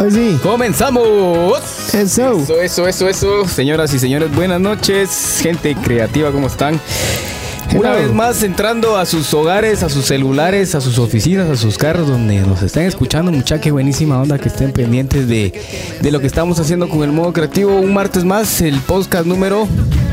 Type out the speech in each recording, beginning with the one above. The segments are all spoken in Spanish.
Hoy sí. ¡Comenzamos! Eso. Eso, eso, eso, eso. Señoras y señores, buenas noches. Gente creativa, ¿cómo están? Una vez más entrando a sus hogares, a sus celulares, a sus oficinas, a sus carros, donde nos están escuchando, mucha qué buenísima onda que estén pendientes de, de lo que estamos haciendo con el modo creativo. Un martes más, el podcast número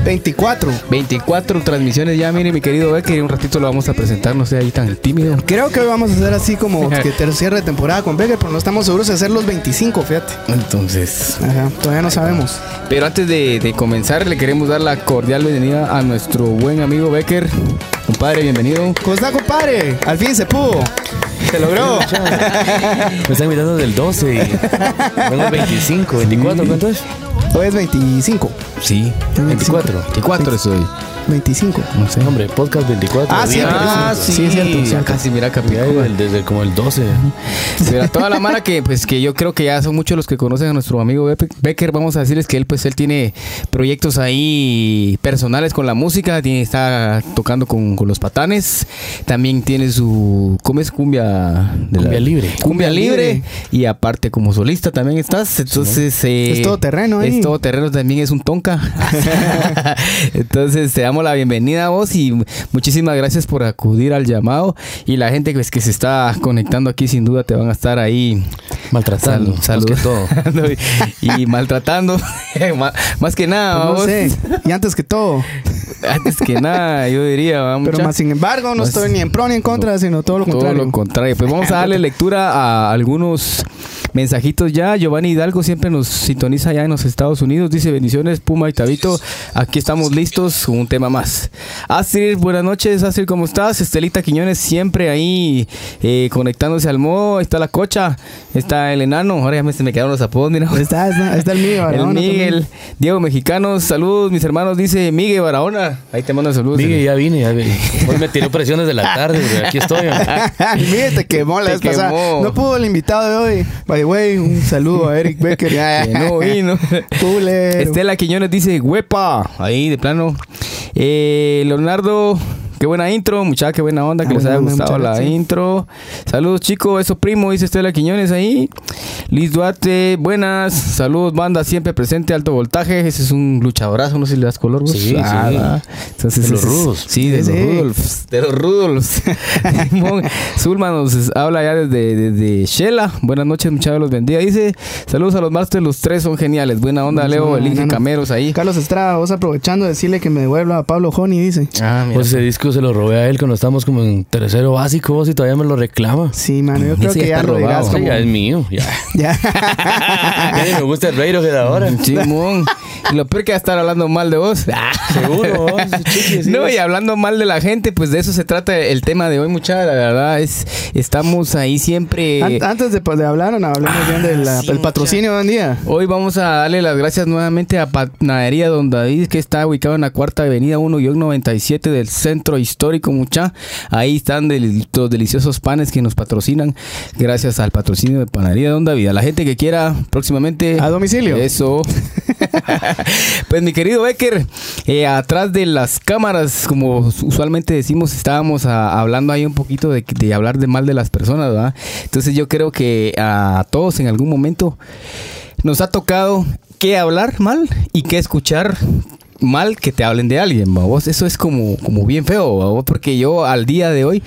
24. 24 transmisiones ya, mire mi querido Becker, un ratito lo vamos a presentar, no sea ahí tan tímido. Creo que hoy vamos a hacer así como que cierre de temporada con Becker, pero no estamos seguros de hacer los 25, fíjate. Entonces, Ajá, todavía no sabemos. Pero antes de, de comenzar, le queremos dar la cordial bienvenida a nuestro buen amigo Becker. Compadre, bienvenido. ¿Cómo está, compadre? Al fin se pudo. Se logró. Me están invitando del 12 y vengo el 25, 24, ¿cuánto es? Hoy es 25. Sí. 24. 24 soy. 25. No sé. Hombre, podcast 24. Ah, sí. Ah, sí, sí, es cierto, cierto. Casi mira Capicúa. desde como el 12. Pero a toda la mara que pues que yo creo que ya son muchos los que conocen a nuestro amigo Bepe- Becker, vamos a decirles que él pues él tiene proyectos ahí personales con la música, tiene, está tocando con, con los patanes, también tiene su ¿cómo es cumbia de Cumbia libre. Cumbia Cumbia libre libre. y aparte como solista también estás, entonces eh, Es todoterreno ahí. Es todo terreno también es un tonka. entonces te damos la bienvenida a vos y muchísimas gracias por acudir al llamado y la gente pues, que se está conectando aquí sin duda te van a estar ahí Maltratando. Sal- más que todo. y, y maltratando Ma- más que nada Pues no vos. sé. Y antes que todo. antes que nada yo diría va, Pero más sin embargo, no Más- estoy ni en pro ni en contra, sino todo lo todo contrario. lo contrario. Pues vamos a darle lectura a algunos mensajitos ya. Giovanni Hidalgo siempre nos sintoniza allá en los Estados Unidos. Dice bendiciones, Puma y Tabito. Aquí estamos listos con un tema más. Astrid, buenas noches. Astrid, ¿cómo estás? Estelita Quiñones siempre ahí eh, conectándose al modo. Ahí está la cocha. Está el enano. Ahora ya me, se me quedaron los apodos, mira. Ahí está, está, está el mío. El Miguel. Diego Mexicanos, saludos mis hermanos, dice Miguel Barahona. Ahí te mando saludos. Miguel, ya vine. Ya vine. Hoy me tiró presión desde la tarde, aquí estoy. Miguel te quemó la Te vez pasada. No pudo el invitado de hoy. By the way, un saludo a Eric Becker. Que no vino. Estela Quiñones dice, huepa, ahí de plano. Eh, Leonardo, qué buena intro, muchacha, qué buena onda, que Ah, les haya gustado la intro. Saludos chicos, eso primo, dice Estela Quiñones ahí. Liz Duarte, buenas, saludos banda, siempre presente, alto voltaje, ese es un luchadorazo, no sé si le das color. vos. Sí, sí. Entonces, De los rudos. Sí, de Sí, los. Rudolfs, de los Rudolfs. Zulma nos habla ya desde, desde Shela. Buenas noches, muchachos, los bendiga. Dice, saludos a los masters, los tres son geniales. Buena onda, Leo, onda, elige nano. cameros ahí. Carlos Estrada, vos aprovechando de decirle que me devuelva a Pablo Honey, dice. Ah, mira. Pues ese disco se lo robé a él cuando estábamos como en tercero básico vos, y todavía me lo reclama. Sí, mano, yo creo que ya lo Sí, como... ya es mío. Ya. Ya. Ya ni me gusta el Radiohead ahora. Simón. Y lo peor que va a estar hablando mal de vos. Seguro, vos, sí. No, y hablando mal de la gente, pues de eso se trata el tema de hoy, muchachos. La verdad es, estamos ahí siempre. An- Antes de, pues, de hablar, no, hablemos bien del Ah, sí, patrocinio de hoy en día. Hoy vamos a darle las gracias nuevamente a Panadería Don David, que está ubicado en la cuarta avenida 1-97 del centro histórico, mucha. Ahí están del- los deliciosos panes que nos patrocinan, gracias al patrocinio de Panadería Don David. A la gente que quiera próximamente. A domicilio. Eso. pues mi querido Becker, eh, atrás de las cámaras, como usualmente decimos, estábamos ah, hablando ahí un poquito de, de hablar de mal de las personas, ¿verdad? Entonces yo creo que a todos en algún momento nos ha tocado qué hablar mal y qué escuchar mal que te hablen de alguien, ¿va vos. Eso es como, como bien feo, ¿va porque yo al día de hoy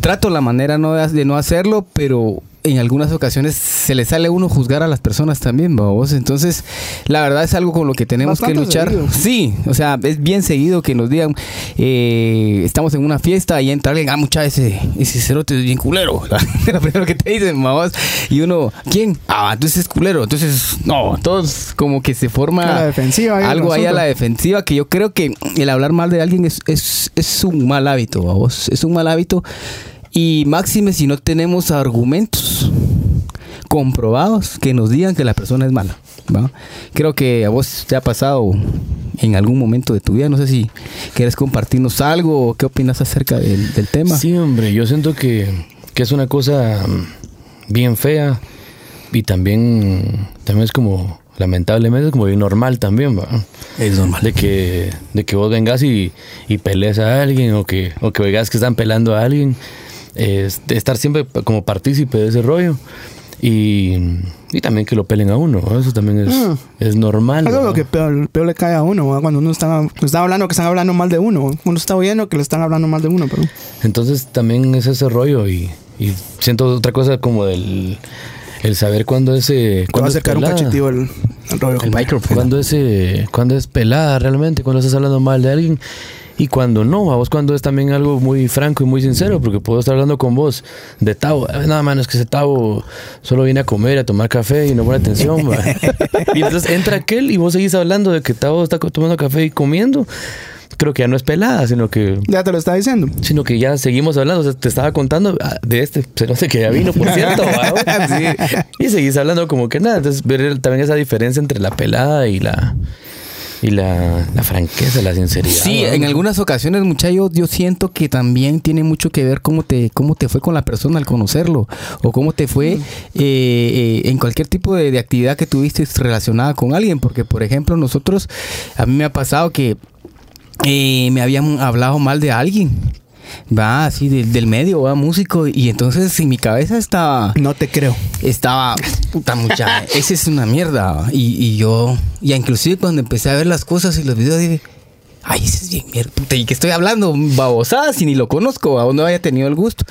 trato la manera no de no hacerlo, pero en algunas ocasiones se le sale a uno juzgar a las personas también, ¿va vos. Entonces, la verdad es algo con lo que tenemos Bastante que luchar. seguido. Sí, o sea, es bien seguido que nos digan, eh, estamos en una fiesta y entra alguien, ah, mucha, ese, ese cerote es bien culero. Lo primero que te dicen, mamás. Y uno, ¿quién? Ah, entonces es culero. Entonces, no, todos como que se forma A la defensiva ahí el algo ahí a la defensiva que yo creo que el hablar mal de alguien es, es, es un mal hábito, vos. Es un mal hábito. Y máxime si no tenemos argumentos comprobados que nos digan que la persona es mala. ¿va? Creo que a vos te ha pasado en algún momento de tu vida. No sé si quieres compartirnos algo o qué opinas acerca del, del tema. Sí, hombre, yo siento que, que es una cosa mm, bien fea y también, también es como, lamentablemente, es como bien normal también, ¿va? Es normal. De que, de que vos vengas y, y pelees a alguien o que, o que veas que están pelando a alguien. Es de estar siempre como partícipe de ese rollo. Y, Y también que lo pelen a uno, ¿no? eso también es, Mm. es normal. Lo ¿no? que peor, peor le cae a uno, ¿verdad? cuando uno está, está hablando que están hablando mal de uno. Uno está oyendo que le están hablando mal de uno, pero... Entonces también es ese rollo y, y siento otra cosa como del el saber cuándo es, eh, va a cuándo es acercar un pelada. cachetivo el, el rollo. El micrófono. Cuando es, eh, cuando es pelada realmente, cuando estás hablando mal de alguien y cuando no, a vos cuando es también algo muy franco y muy sincero, porque puedo estar hablando con vos de Tavo, "Ah, nada más es que ese Tavo solo viene a comer, a tomar café y no pone atención. va". y entonces entra aquel y vos seguís hablando de que Tavo está tomando café y comiendo. Creo que ya no es pelada, sino que Ya te lo está diciendo. sino que ya seguimos hablando. O sea, te estaba contando ah, de este cerote que ya vino, por cierto. Sí. Y seguís hablando como que nada. Entonces, ver también esa diferencia entre la pelada y la y la, la franqueza, la sinceridad. Sí, en algunas ocasiones, muchachos, yo siento que también tiene mucho que ver cómo te, cómo te fue con la persona al conocerlo, o cómo te fue eh, eh, en cualquier tipo de, de actividad que tuviste relacionada con alguien. Porque, por ejemplo, nosotros, a mí me ha pasado que eh, me habían hablado mal de alguien. Va así del, del medio, va músico, y entonces en mi cabeza estaba No te creo. estaba puta mucha esa es una mierda y, y yo y inclusive cuando empecé a ver las cosas y los videos dije ay ese es bien mierda y que estoy hablando babosadas si ni lo conozco aún no haya tenido el gusto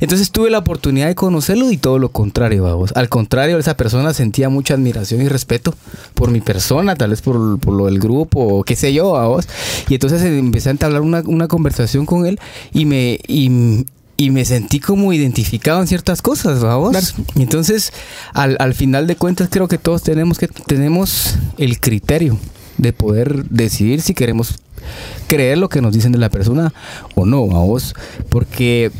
entonces tuve la oportunidad de conocerlo y todo lo contrario babos al contrario esa persona sentía mucha admiración y respeto por mi persona tal vez por, por lo del grupo o qué sé yo babos y entonces empecé a entablar una, una conversación con él y me y, y me sentí como identificado en ciertas cosas, vamos. Claro. Y entonces, al, al final de cuentas, creo que todos tenemos que tenemos el criterio de poder decidir si queremos creer lo que nos dicen de la persona o no, vamos. Porque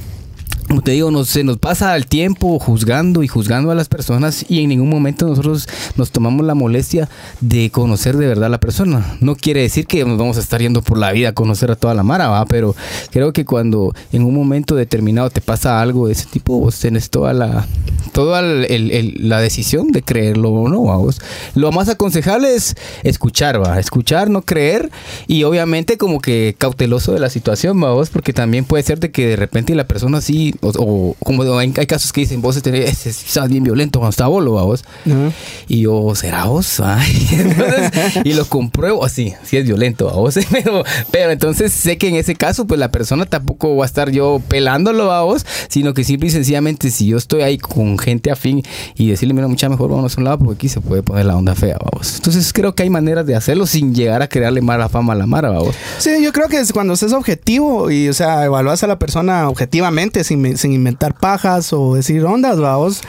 como te digo, nos, se nos pasa el tiempo juzgando y juzgando a las personas y en ningún momento nosotros nos tomamos la molestia de conocer de verdad a la persona. No quiere decir que nos vamos a estar yendo por la vida a conocer a toda la mara, ¿va? pero creo que cuando en un momento determinado te pasa algo de ese tipo, vos tenés toda la toda la decisión de creerlo o no, ¿va? Vos. Lo más aconsejable es escuchar, va, escuchar, no creer y obviamente como que cauteloso de la situación, ¿va? vos, porque también puede ser de que de repente la persona así, o, o como hay, hay casos que dicen, vos este- este estás bien violento cuando está bolo, vos. Ajá. Y yo, ¿será vos? Ay, entonces, y lo compruebo, sí, sí es violento, ¿va vos. Pero, pero entonces sé que en ese caso, pues la persona tampoco va a estar yo pelándolo a vos, sino que simple y sencillamente si yo estoy ahí con gente afín y decirle, mira, mucha mejor vámonos a un lado porque aquí se puede poner la onda fea, ¿va vos. Entonces creo que hay maneras de hacerlo sin llegar a crearle mala fama a la mara, ¿va vos. Sí, yo creo que es cuando estés objetivo y, o sea, evaluas a la persona objetivamente sin, sin inventar pajas o decir ondas, vamos,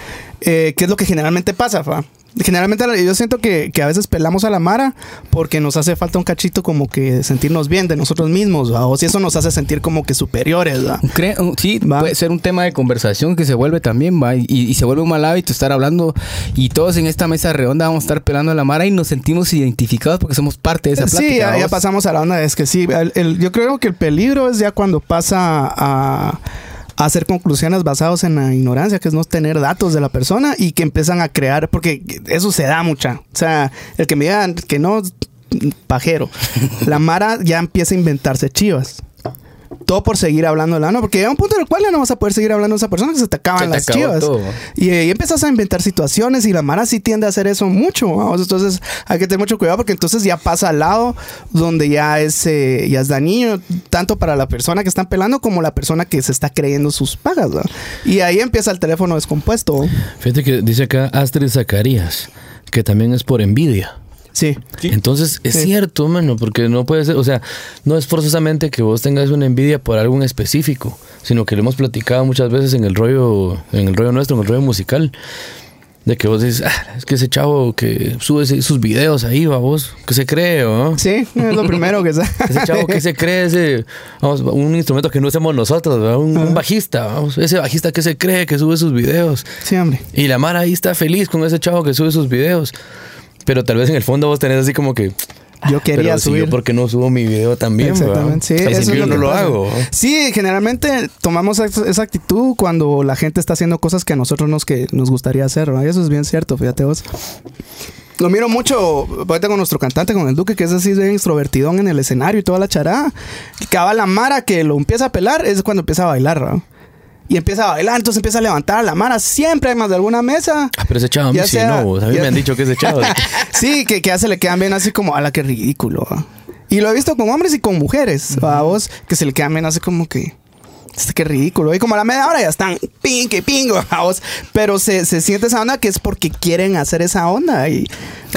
eh, ¿qué es lo que generalmente pasa, fa? Generalmente yo siento que, que a veces pelamos a la mara porque nos hace falta un cachito como que sentirnos bien de nosotros mismos, ¿va? o si eso nos hace sentir como que superiores, ¿va? Cre- uh, sí, Va. puede ser un tema de conversación que se vuelve también, va, y, y se vuelve un mal hábito estar hablando y todos en esta mesa redonda vamos a estar pelando a la mara y nos sentimos identificados porque somos parte de esa plática. Sí, ya, pasamos a la onda. Es que sí, el- el- yo creo que el peligro es ya cuando pasa a hacer conclusiones basadas en la ignorancia, que es no tener datos de la persona y que empiezan a crear, porque eso se da mucha. O sea, el que me digan que no, pajero. La Mara ya empieza a inventarse chivas. Todo por seguir hablando de la no, porque llega un punto en el cual ya no vas a poder seguir hablando de esa persona que se te acaban Se te las chivas. todo. Y ahí empiezas a inventar situaciones y la Mara sí tiende a hacer eso mucho. vamos. Entonces hay que tener mucho cuidado porque entonces ya pasa al lado donde ya es, eh, ya es dañino tanto para la persona que están pelando como la persona que se está creyendo sus pagas. Y ahí empieza el teléfono descompuesto. Fíjate que dice acá Astrid Zacarías, que también es por envidia. Sí. Entonces es Sí. cierto, mano, porque no puede ser, o sea, no es forzosamente que vos tengas una envidia por algo en específico, sino que lo hemos platicado muchas veces en el rollo, en el rollo nuestro, en el rollo musical, de que vos dices, ah, es que ese chavo que sube sus videos ahí, va vos, que se cree, ¿no? Sí, es lo primero que se... Ese chavo que se cree, ese, vamos, un instrumento que no hacemos nosotros, ¿verdad? Un, un bajista, vamos, ese bajista que se cree, que sube sus videos. Sí, hombre. Y la Mara ahí está feliz con ese chavo que sube sus videos. Pero tal vez en el fondo vos tenés así como que. Yo quería pero si subir. yo por qué no subo mi video también, Exactamente, sí. eso es yo no lo pasa. hago. Sí, generalmente tomamos esa actitud cuando la gente está haciendo cosas que a nosotros nos, que nos gustaría hacer, ¿verdad? Y eso es bien cierto, fíjate vos. Lo miro mucho, ahorita con nuestro cantante, con el Duque, que es así de extrovertidón en el escenario y toda la charada. Cabal la Mara que lo empieza a pelar es cuando empieza a bailar, ¿verdad? Y empieza a bailar, entonces empieza a levantar la mano. Siempre hay más de alguna mesa. Ah, pero ese chavo a mí sí, sea- no, a mí ya- me han dicho que ese chavo. Sí, que, que ya se le quedan bien así como, a la que ridículo. ¿va? Y lo he visto con hombres y con mujeres, ¿va? a vos, que se le quedan bien así como que, este, qué ridículo. Y como a la media hora ya están pinque, pingo, a vos. Pero se, se siente esa onda que es porque quieren hacer esa onda y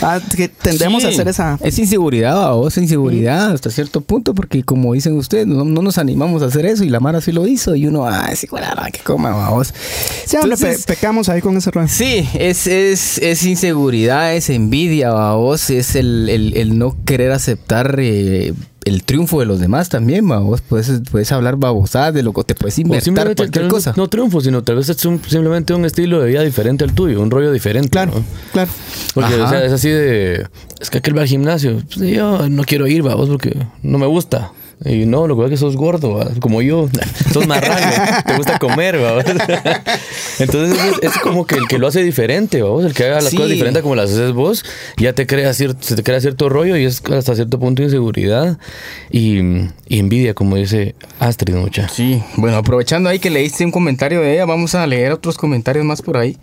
ah, que tendemos a hacer esa. Es inseguridad, vos, inseguridad hasta cierto punto, porque como dicen ustedes, no, no nos animamos a hacer eso y la Mara sí lo hizo y uno, ah, sí, bueno, que coma, hombre, pe- Entonces, pecamos ahí con ese rollo. Sí, es, es, es inseguridad, es envidia, vos, es el, el, el no querer aceptar eh, el triunfo de los demás también, vos. Puedes, puedes hablar babosadas de lo que te puedes inventar cualquier cosa. no triunfo, sino tal vez es un- simplemente un estilo de vida diferente al tuyo, un rollo diferente. Claro, ¿no? claro. Porque, Ajá. o sea, es así de. Es que aquel va al gimnasio. Pues, yo no quiero ir, vamos, porque no me gusta. Y no, lo que pasa es que sos gordo, ¿va? como yo. sos marrano, te gusta comer, ¿va? Entonces es, es como que el que lo hace diferente, vamos, el que haga las Sí. cosas diferentes como las haces vos, ya te crea cierto, se te crea cierto rollo y es hasta cierto punto inseguridad y, y envidia, como dice Astrid, mucha. Sí, bueno, aprovechando ahí que leíste un comentario de ella, vamos a leer otros comentarios más por ahí.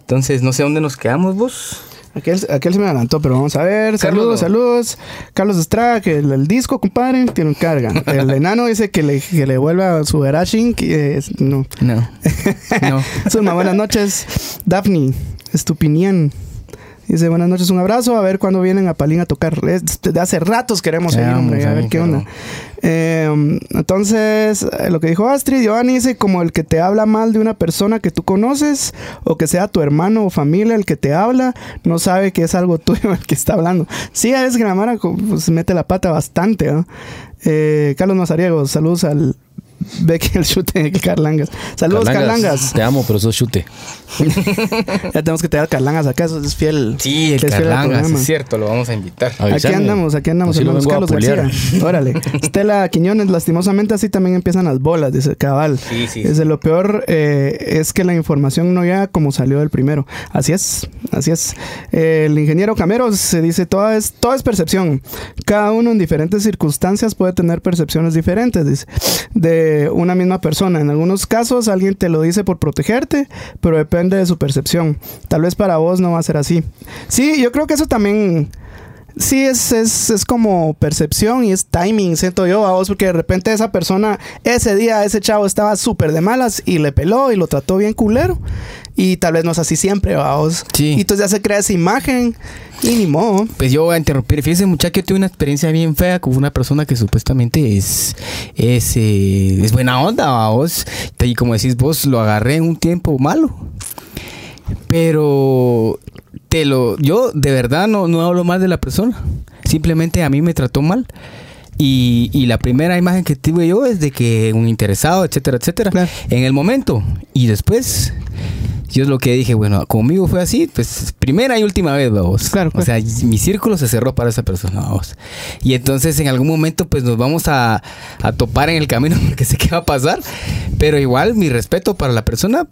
Entonces, no sé dónde nos quedamos vos. Aquel, aquel se me adelantó, pero vamos a ver. Saludos, saludos. Carlos Estrada, que el, el disco, compadre, tiene un carga. El enano dice que le, que le vuelva su Erashin. es- No. No. No. Zulma, buenas noches. Daphne, estupinian. Dice, buenas noches, un abrazo. A ver cuándo vienen a Palín a tocar. Desde hace ratos queremos ir, hombre. A a ver qué onda. Eh, entonces, eh, lo que dijo Astrid, Giovanni dice, como el que te habla mal de una persona que tú conoces, o que sea tu hermano o familia el que te habla, no sabe que es algo tuyo el que está hablando. Sí, es que la Mara pues, mete la pata bastante. ¿no? Eh, Carlos Mazariego, saludos al Becky el chute de Carlangas. Saludos, Carlangas. Te amo, pero sos chute. Ya tenemos que tener a Carlangas acá, eso es fiel. Sí, el es Carlangas, es cierto, lo vamos a invitar. Aquí Avísame. andamos, aquí andamos, lo hermanos Carlos. García. Órale. Estela Quiñones, lastimosamente así también empiezan las bolas, dice Cabal. Sí, sí. Dice, lo peor eh, es que la información no llega como salió del primero. Así es, así es. Eh, el ingeniero Cameros se dice, todo es, todo es percepción. Cada uno en diferentes circunstancias puede tener percepciones diferentes, dice, de una misma persona. En algunos casos alguien te lo dice por protegerte, pero depende de su percepción. Tal vez para vos no va a ser así. Sí, yo creo que eso también... Sí, es, es, es como percepción y es timing, siento yo, a vos, porque de repente esa persona, ese día, ese chavo estaba súper de malas y le peló y lo trató bien culero. Y tal vez no es así siempre, a vos. Sí. Y entonces ya se crea esa imagen y ni modo. Pues yo voy a interrumpir. Fíjese, muchacho, yo tuve una experiencia bien fea con una persona que supuestamente es es, eh, es buena onda, vos. Y como decís vos, lo agarré en un tiempo malo. Pero te lo, yo de verdad no, no hablo mal de la persona. Simplemente a mí me trató mal. Y, y la primera imagen que tuve yo es de que un interesado, etcétera, etcétera. Claro. En el momento. Y después, yo es lo que dije, bueno, conmigo fue así, pues primera y última vez, vamos. Claro, O claro. sea, y mi círculo se cerró para esa persona, vamos. Y entonces en algún momento, pues nos vamos a, a topar en el camino porque sé qué va a pasar. Pero igual, mi respeto para la persona.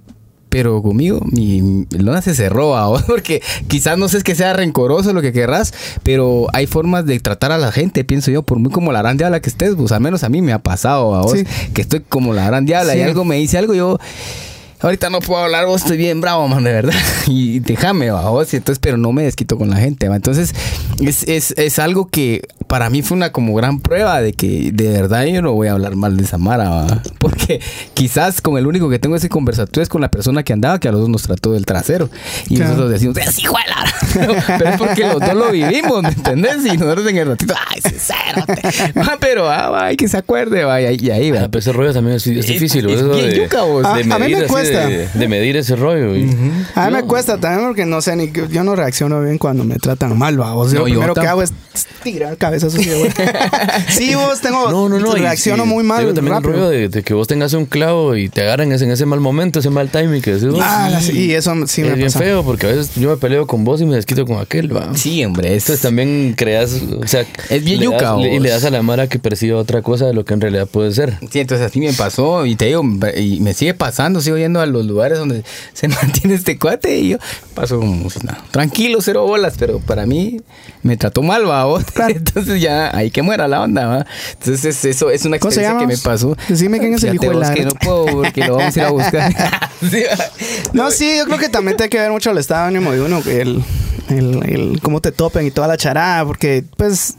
Pero conmigo, mi, lona se cerró, vamos, porque quizás no sé es que sea rencoroso lo que querrás, pero hay formas de tratar a la gente, pienso yo, por muy como la gran diabla que estés, pues al menos a mí me ha pasado, vamos, Sí. que estoy como la gran diabla y algo me dice algo, yo ahorita no puedo hablar, vos estoy bien bravo, man, de verdad. Y déjame, va, vos, y entonces, pero no me desquito con la gente, va. Entonces, es, es, es algo que para mí fue una como gran prueba de que de verdad yo no voy a hablar mal de Samara, va. Porque quizás con el único que tengo ese conversatorio es con la persona que andaba, que a los dos nos trató del trasero. Y Claro. nosotros decimos, ¡es hijo de la-". pero, pero es porque los dos lo vivimos, ¿me entendés? Y nosotros en el ratito, ¡ay, sincérote! Va, pero, ah, va, hay que se acuerde, va, y ahí, va. Ah, pero ese rollo también es, es difícil. es eso bien de, yuca, vos. A- de a mí medir me así, cuesta. De, de medir ese rollo. y- A mí me Yo- cuesta también porque no sé, ni yo no reacciono bien cuando me tratan mal, vos. Yo No, lo yo primero que hago es tirar cabezas así, güey. Sí, vos tengo. No, no, no. y- Reacciono y muy mal. digo también rápido. el rollo de, de que vos tengas un clavo y te agarren ese- en ese mal momento, ese mal timing que decís. vos. Ah, sí, y eso sí me es bien pasa. feo porque a veces yo me peleo con vos y me desquito con aquel, va. Sí, hombre, es, Entonces también creas, o sea, Es bien yuca, das- y le das a la mara que perciba otra cosa de lo que en realidad puede ser. Sí, entonces así me pasó y te digo, y me sigue pasando, sigo yendo a los lugares donde se mantiene este cuate y yo paso como si nada. Tranquilo, cero bolas, pero para mí me trató mal, va. Entonces ya ahí que muera la onda, ¿va? Entonces eso es una ¿Cómo se experiencia que me pasó. Decime quién es el hijo de que no puedo porque lo vamos a ir a buscar. Sí. No, sí, yo creo que también tiene que ver mucho el estado de ánimo de uno, el, el, el cómo te topen y toda la charada, porque pues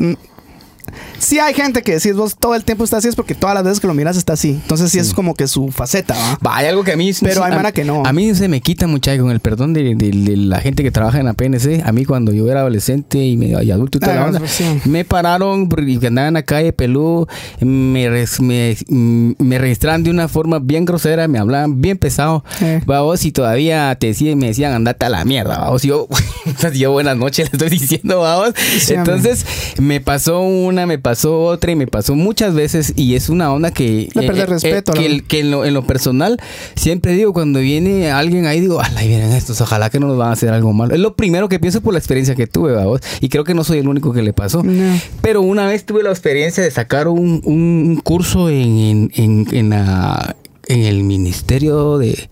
sí hay gente que decís vos todo el tiempo está así es porque todas las veces que lo miras está así. Entonces sí, es como que su faceta, ¿va? Va, hay algo que a mí... Pero hay mara que no. A mí se me quita mucho con el perdón de, de- de la gente que trabaja en la PNC. A mí cuando yo era adolescente y, me- y adulto y toda Ah, la onda, sí. me pararon porque andaba en la calle peludo, me, res- me, mm, me registraron de una forma bien grosera, me hablaban bien pesado. Eh. Vamos, y todavía te decían, me decían, andate a la mierda, vamos. Y yo, yo buenas noches le estoy diciendo. Sí, hombre. Entonces, me pasó una, me pasó otra y me pasó muchas veces y es una onda que... Le pierde respeto, que, ¿no? el- que en, lo, en lo personal, siempre digo, cuando viene alguien ahí, digo, ahí vienen estos, ojalá que no nos van a hacer algo malo. Es lo primero que pienso por la experiencia que tuve, vamos. Y creo que no soy el único que le pasó. No. Pero una vez tuve la experiencia de sacar un, un curso en, en, en, en la- en el Ministerio de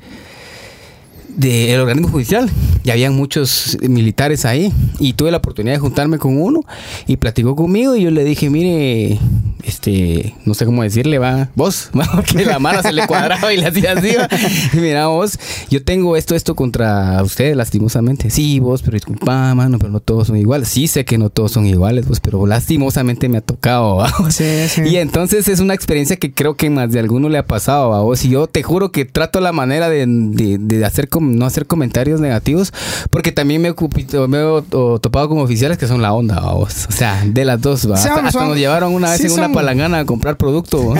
del organismo judicial y habían muchos militares ahí y tuve la oportunidad de juntarme con uno y platicó conmigo y yo le dije mire este no sé cómo decirle va vos que la mano se le cuadraba y le hacía así va. Y mira vos yo tengo esto esto contra ustedes lastimosamente sí vos pero disculpa mano pero no todos son iguales sí sé que no todos son iguales vos pero lastimosamente me ha tocado ¿va? Sí, sí. y entonces es una experiencia que creo que más de alguno le ha pasado a vos. Y yo te juro que trato la manera de, de- de hacer com- no hacer comentarios negativos, porque también me he, ocupi- me he o- o topado con oficiales que son la onda a vos. O sea, de las dos, ¿va? Hasta, son- hasta nos llevaron una vez sí, en una palangana a comprar producto.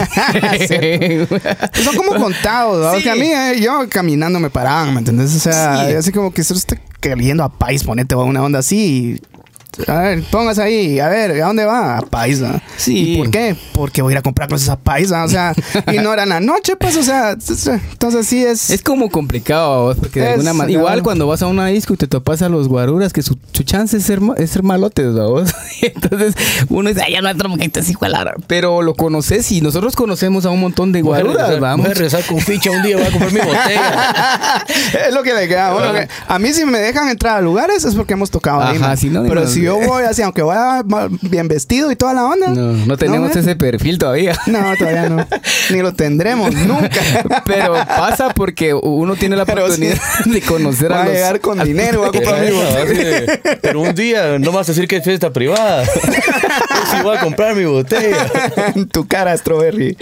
Son como contados. Sí. Porque a mí, eh, yo caminando me paraban, ¿me entendés? O sea, Sí. así como que usted está queriendo a país, ponete una onda así. A ver, póngase ahí, a ver, ¿a dónde va? A país, ¿va? Sí. ¿Y por qué? Porque voy a ir a comprar cosas a país, ¿va? O sea, y no era la noche, pues, o sea, entonces sí es. Es como complicado, a vos, porque de Es, alguna manera. Igual claro. cuando vas a una disco y te topas a los guaruras, que su, su chance es ser, es ser malotes, ¿va vos? Entonces uno dice, ay, ya no otro gente así, igual. Pero lo conoces y nosotros conocemos a un montón de a guaruras, vamos. voy a regresar con ficha un día, voy a comprar mi botella. es lo que le queda. Bueno, que a mí si me dejan entrar a lugares es porque hemos tocado ahí. Ajá, man. si no, Pero no- si yo voy así, aunque vaya bien vestido y toda la onda. No, no tenemos ese perfil todavía. No, todavía no. Ni lo tendremos nunca. Pero pasa porque uno tiene la oportunidad de conocer Va a a los. llegar con dinero, va a comprar mi Eso, botella. así de, Pero un día no vas a decir que es fiesta privada. Yo sí voy a comprar mi botella. en tu cara, Strawberry.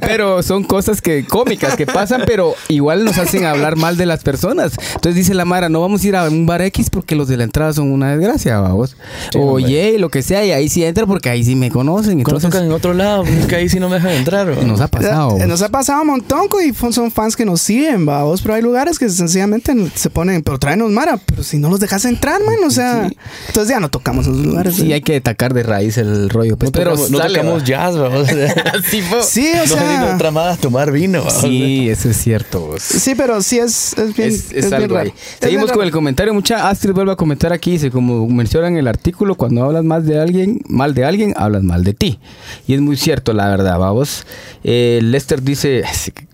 pero son cosas que cómicas que pasan, pero igual nos hacen hablar mal de las personas. Entonces dice la Mara, no vamos a ir a un bar X porque los de la entrada son una desgracia, vamos. Sí, o hombre. Y, lo que sea, y ahí sí entra porque ahí sí me conocen. Entonces tocan en otro lado, pues, es que ahí sí no me dejan entrar. nos ha pasado. Eh, Nos ha pasado un montón y son fans que nos siguen, vamos, pero hay lugares que sencillamente se ponen, pero tráenos Mara, pero si no los dejas entrar, man, o sea, entonces ya no tocamos esos lugares. Sí, ¿eh? hay que atacar de raíz el rollo. pues, No pero tocamos, no tocamos va. jazz, vamos. Sí, fue. Sí, o no sea, otra más a tomar vino. vamos. Sí, eso es cierto. vos. sí, pero sí es, es bien, Es, es bien algo raro. ahí. Es Seguimos con el comentario. Mucha Astrid vuelve a comentar aquí. Dice, como menciona en el artículo, cuando hablas mal de alguien, mal de alguien, hablas mal de ti. Y es muy cierto, la verdad, vamos. Eh, Lester dice.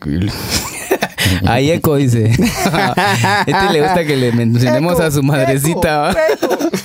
Ahí Eco dice. este le gusta que le mencionemos Eco, a su madrecita. ¿va? eco, eco.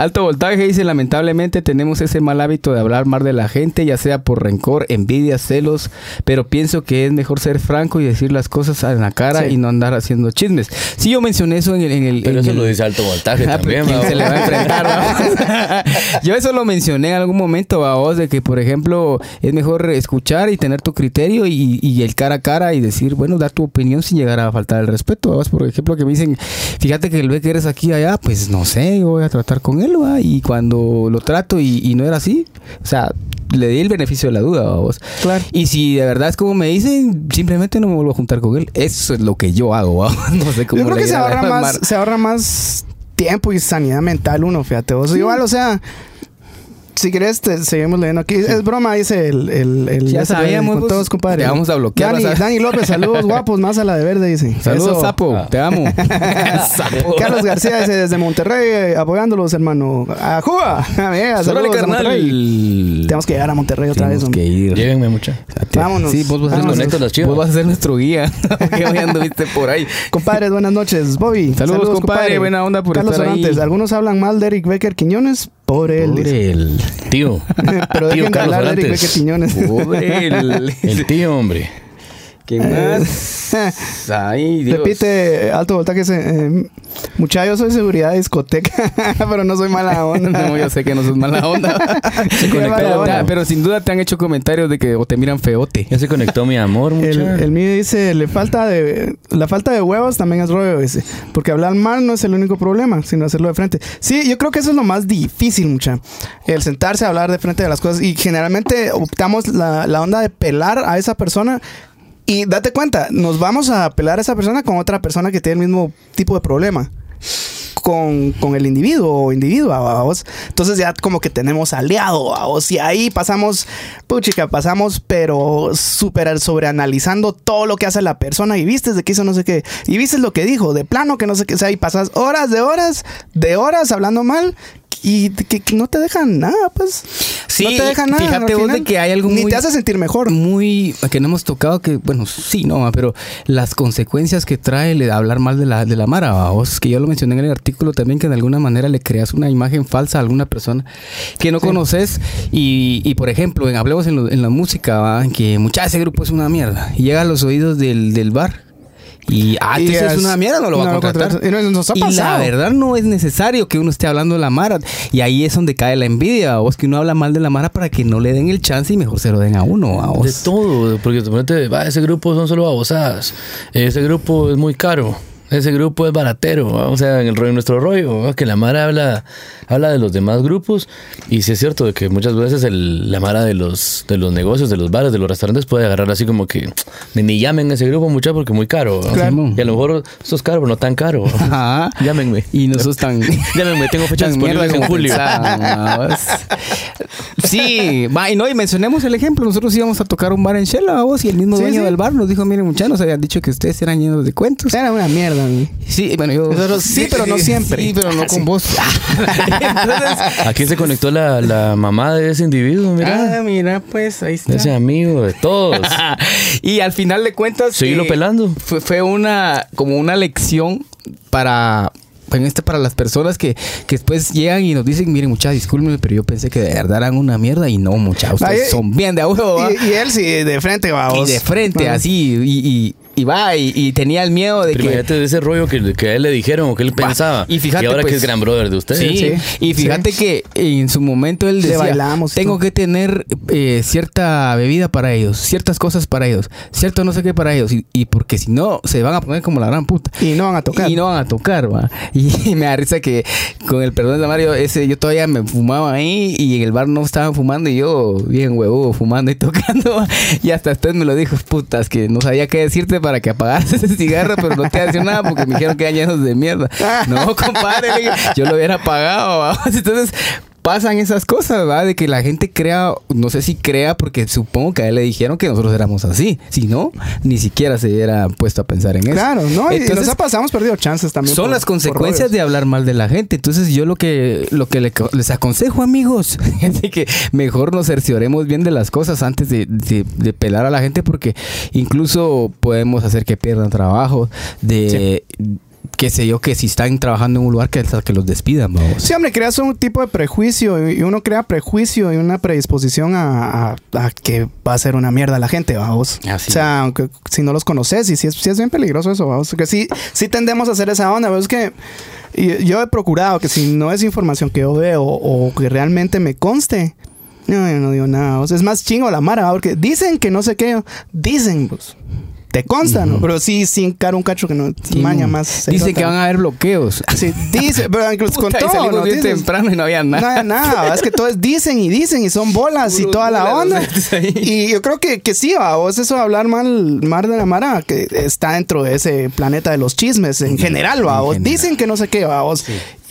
Alto voltaje dice, lamentablemente tenemos ese mal hábito de hablar mal de la gente, ya sea por rencor, envidia, celos, pero pienso que es mejor ser franco y decir las cosas en la cara Sí. y no andar haciendo chismes. Sí, yo mencioné eso en el... En el Pero en eso el- lo dice alto voltaje Ah, también. ¿quién se le va a enfrentar. Yo eso lo mencioné en algún momento a vos de que, por ejemplo, es mejor escuchar y tener tu criterio y, y el cara a cara y decir, bueno, dar tu opinión sin llegar a faltar el respeto. ¿va? Vos, por ejemplo, que me dicen, fíjate que el ve que eres aquí y allá, pues no sé, yo voy a tratar con él, y cuando lo trato y, y no era así, o sea, le di el beneficio de la duda a vos. Claro. Y si de verdad es como me dicen, simplemente no me vuelvo a juntar con él. Eso es lo que yo hago, ¿va? No sé cómo Yo creo que se ahorra más, se ahorra más tiempo y sanidad mental uno, fíjate vos. Igual, o sea, si querés, te seguimos leyendo aquí. Es broma, dice el... el, el Ya sabíamos, Con todos, compadre. Te vamos a bloquear, Dani, vas a- Dani López, saludos guapos, más a la de verde, dice. Saludos, Eso. Sapo. Te amo. Sapo. Carlos García dice desde Monterrey, eh, apoyándolos, hermano. ¡A Cuba! Saludos a Monterrey. carnal. Tenemos que llegar a Monterrey otra Tenemos vez. que ir. Llévenme mucha. Vámonos. Sí, vos vas a ser, las chivas. vos vas a ser nuestro guía. que hoy anduviste por ahí. Compadres, buenas noches. Bobby. Saludos, compadre. Buena onda por Carlos estar ahí. Orantes. Algunos hablan mal de Eric Becker Quiñones, Pobre él. Pobre el. Tío. Pero Tío Carlos de Eric. Pobre el. El tío, hombre. ¿Qué más? Ay, Dios. Repite, alto voltaje. Eh, muchacho, yo soy seguridad de discoteca, pero no soy mala onda. No, yo sé que no sos mala onda. Pero, onda. pero sin duda te han hecho comentarios de que o te miran feote. Ya se conectó mi amor, El, mucha. el mío dice, le falta de, la falta de huevos también es rollo, dice. Porque hablar mal no es el único problema, sino hacerlo de frente. Sí, yo creo que eso es lo más difícil, mucha. El sentarse a hablar de frente de las cosas. Y generalmente optamos la, la onda de pelar a esa persona. Y date cuenta, nos vamos a pelar a esa persona con otra persona que tiene el mismo tipo de problema. Con, con el individuo o individua, vos. Entonces ya como que tenemos aliado, vos. Y ahí pasamos, puchica, pasamos, pero súper sobreanalizando todo lo que hace la persona. Y viste de que hizo no sé qué. Y viste lo que dijo, de plano que no sé qué. O sea, y pasas horas de horas, de horas hablando mal. Y que, que no te dejan nada, pues. Sí, no te dejan nada. fíjate vos de que hay algo Ni muy- te hace sentir mejor. Muy que no hemos tocado que bueno sí no pero las consecuencias que trae el hablar mal de la de la mara vos que yo lo mencioné en el artículo también que de alguna manera le creas una imagen falsa a alguna persona que no conoces y, y, por ejemplo en hablemos en, lo- en la música ¿va? que mucha ese grupo es una mierda y llega a los oídos del, del bar y ah Y entonces es es- una mierda no lo va no a lo contratar contrata. Y no- nos ha y la verdad no es necesario que uno esté hablando de la Mara. Y ahí es donde cae la envidia, vos, que uno habla mal de la Mara para que no le den el chance y mejor se lo den a uno, a De vos. todo, porque te pones, va, ese grupo son solo babosadas. Ese grupo es muy caro. Ese grupo es baratero, ¿va? o sea, en el rollo, en nuestro rollo, ¿va? que la Mara habla, habla de los demás grupos y sí es cierto de que muchas veces el, la Mara de los, de los negocios, de los bares, de los restaurantes puede agarrar así como que ni, ni llamen a ese grupo mucho porque es muy caro. Claro. Y a lo mejor esto es caro, pero no tan caro. Ajá. Llámenme. Y no sos tan. Llámenme, tengo mierda disponibles en julio. Sí, va, y no, y mencionemos el ejemplo. Nosotros íbamos a tocar un bar en Shela, vos, y el mismo Sí, dueño sí. del bar nos dijo: Miren, muchachos, nos habían dicho que ustedes eran llenos de cuentos. Era una mierda. Sí, bueno, yo. Nosotros sí, pero no siempre. Sí, pero no Ah, con sí. vos. Entonces. Aquí se conectó la, la mamá de ese individuo, mira. Ah, mira, pues ahí está. ese amigo de todos. y al final de cuentas. Seguirlo pelando. Fue, fue una, como una lección para. En este para las personas que, que después llegan y nos dicen, miren muchachos, discúlpenme, pero yo pensé que de verdad eran una mierda y no, muchachos, ustedes Ay, son bien de a huevo. Y, y él sí, de frente, va. Y de frente, así, y, y, y va, y, y tenía el miedo de Pero que... imagínate de ese rollo que, que a él le dijeron o que él Va, pensaba. y fíjate, ahora pues, que es gran brother de ustedes. Sí, Sí, y fíjate que en su momento él decía, bailamos tengo que tener eh, cierta bebida para ellos, ciertas cosas para ellos, cierto no sé qué para ellos, y, y porque si no, se van a poner como la gran puta. Y no van a tocar. Y no van a tocar, va. Y me da risa que con el perdón de Mario, ese, yo todavía me fumaba ahí y en el bar no estaban fumando y yo bien huevudo fumando y tocando. va. Y hasta después me lo dijo, putas, que no sabía qué decirte para que apagaras ese cigarro, pero no te hacía nada porque me dijeron que eran llenos de mierda. No, compadre, yo lo hubiera apagado. Entonces pasan esas cosas, ¿va? De que la gente crea, no sé si crea, porque supongo que a él le dijeron que nosotros éramos así. Si no, ni siquiera se hubiera puesto a pensar en eso. Claro, ¿no? Y- y Entonces, nos ha pasado, hemos perdido chances también. son por- las consecuencias de hablar mal de la gente. Entonces yo lo que lo que le- les aconsejo, amigos, es de que mejor nos cercioremos bien de las cosas antes de, de- de pelar a la gente porque incluso podemos hacer que pierdan trabajo, de qué sé yo, que si están trabajando en un lugar que que los despidan, vamos. Sí, hombre, creas un tipo de prejuicio y uno crea prejuicio y una predisposición a, a- a que va a ser una mierda la gente, vamos. Así o sea, aunque si no los conoces, y sí es, sí es bien peligroso eso, vamos. Que sí, sí tendemos a hacer esa onda, pero es que y- yo he procurado que si no es información que yo veo o que realmente me conste, no, yo no digo nada. sea, es más chingo la mara, ¿va? porque dicen que no sé qué, dicen, pues. Te consta, ¿no? Pero sí, sin cara un cacho que no Sí, maña más. Dicen que van a haber bloqueos. Sí, dice, pero incluso con Puta, y todo, ¿no? bien temprano y no había nada. no, nada, es que todos dicen y dicen y son bolas y toda la onda. Y yo creo que, que sí, va, vos eso de hablar mal, mal de la Mara, que está dentro de ese planeta de los chismes en general, va, vos. Dicen que no sé qué, va, vos.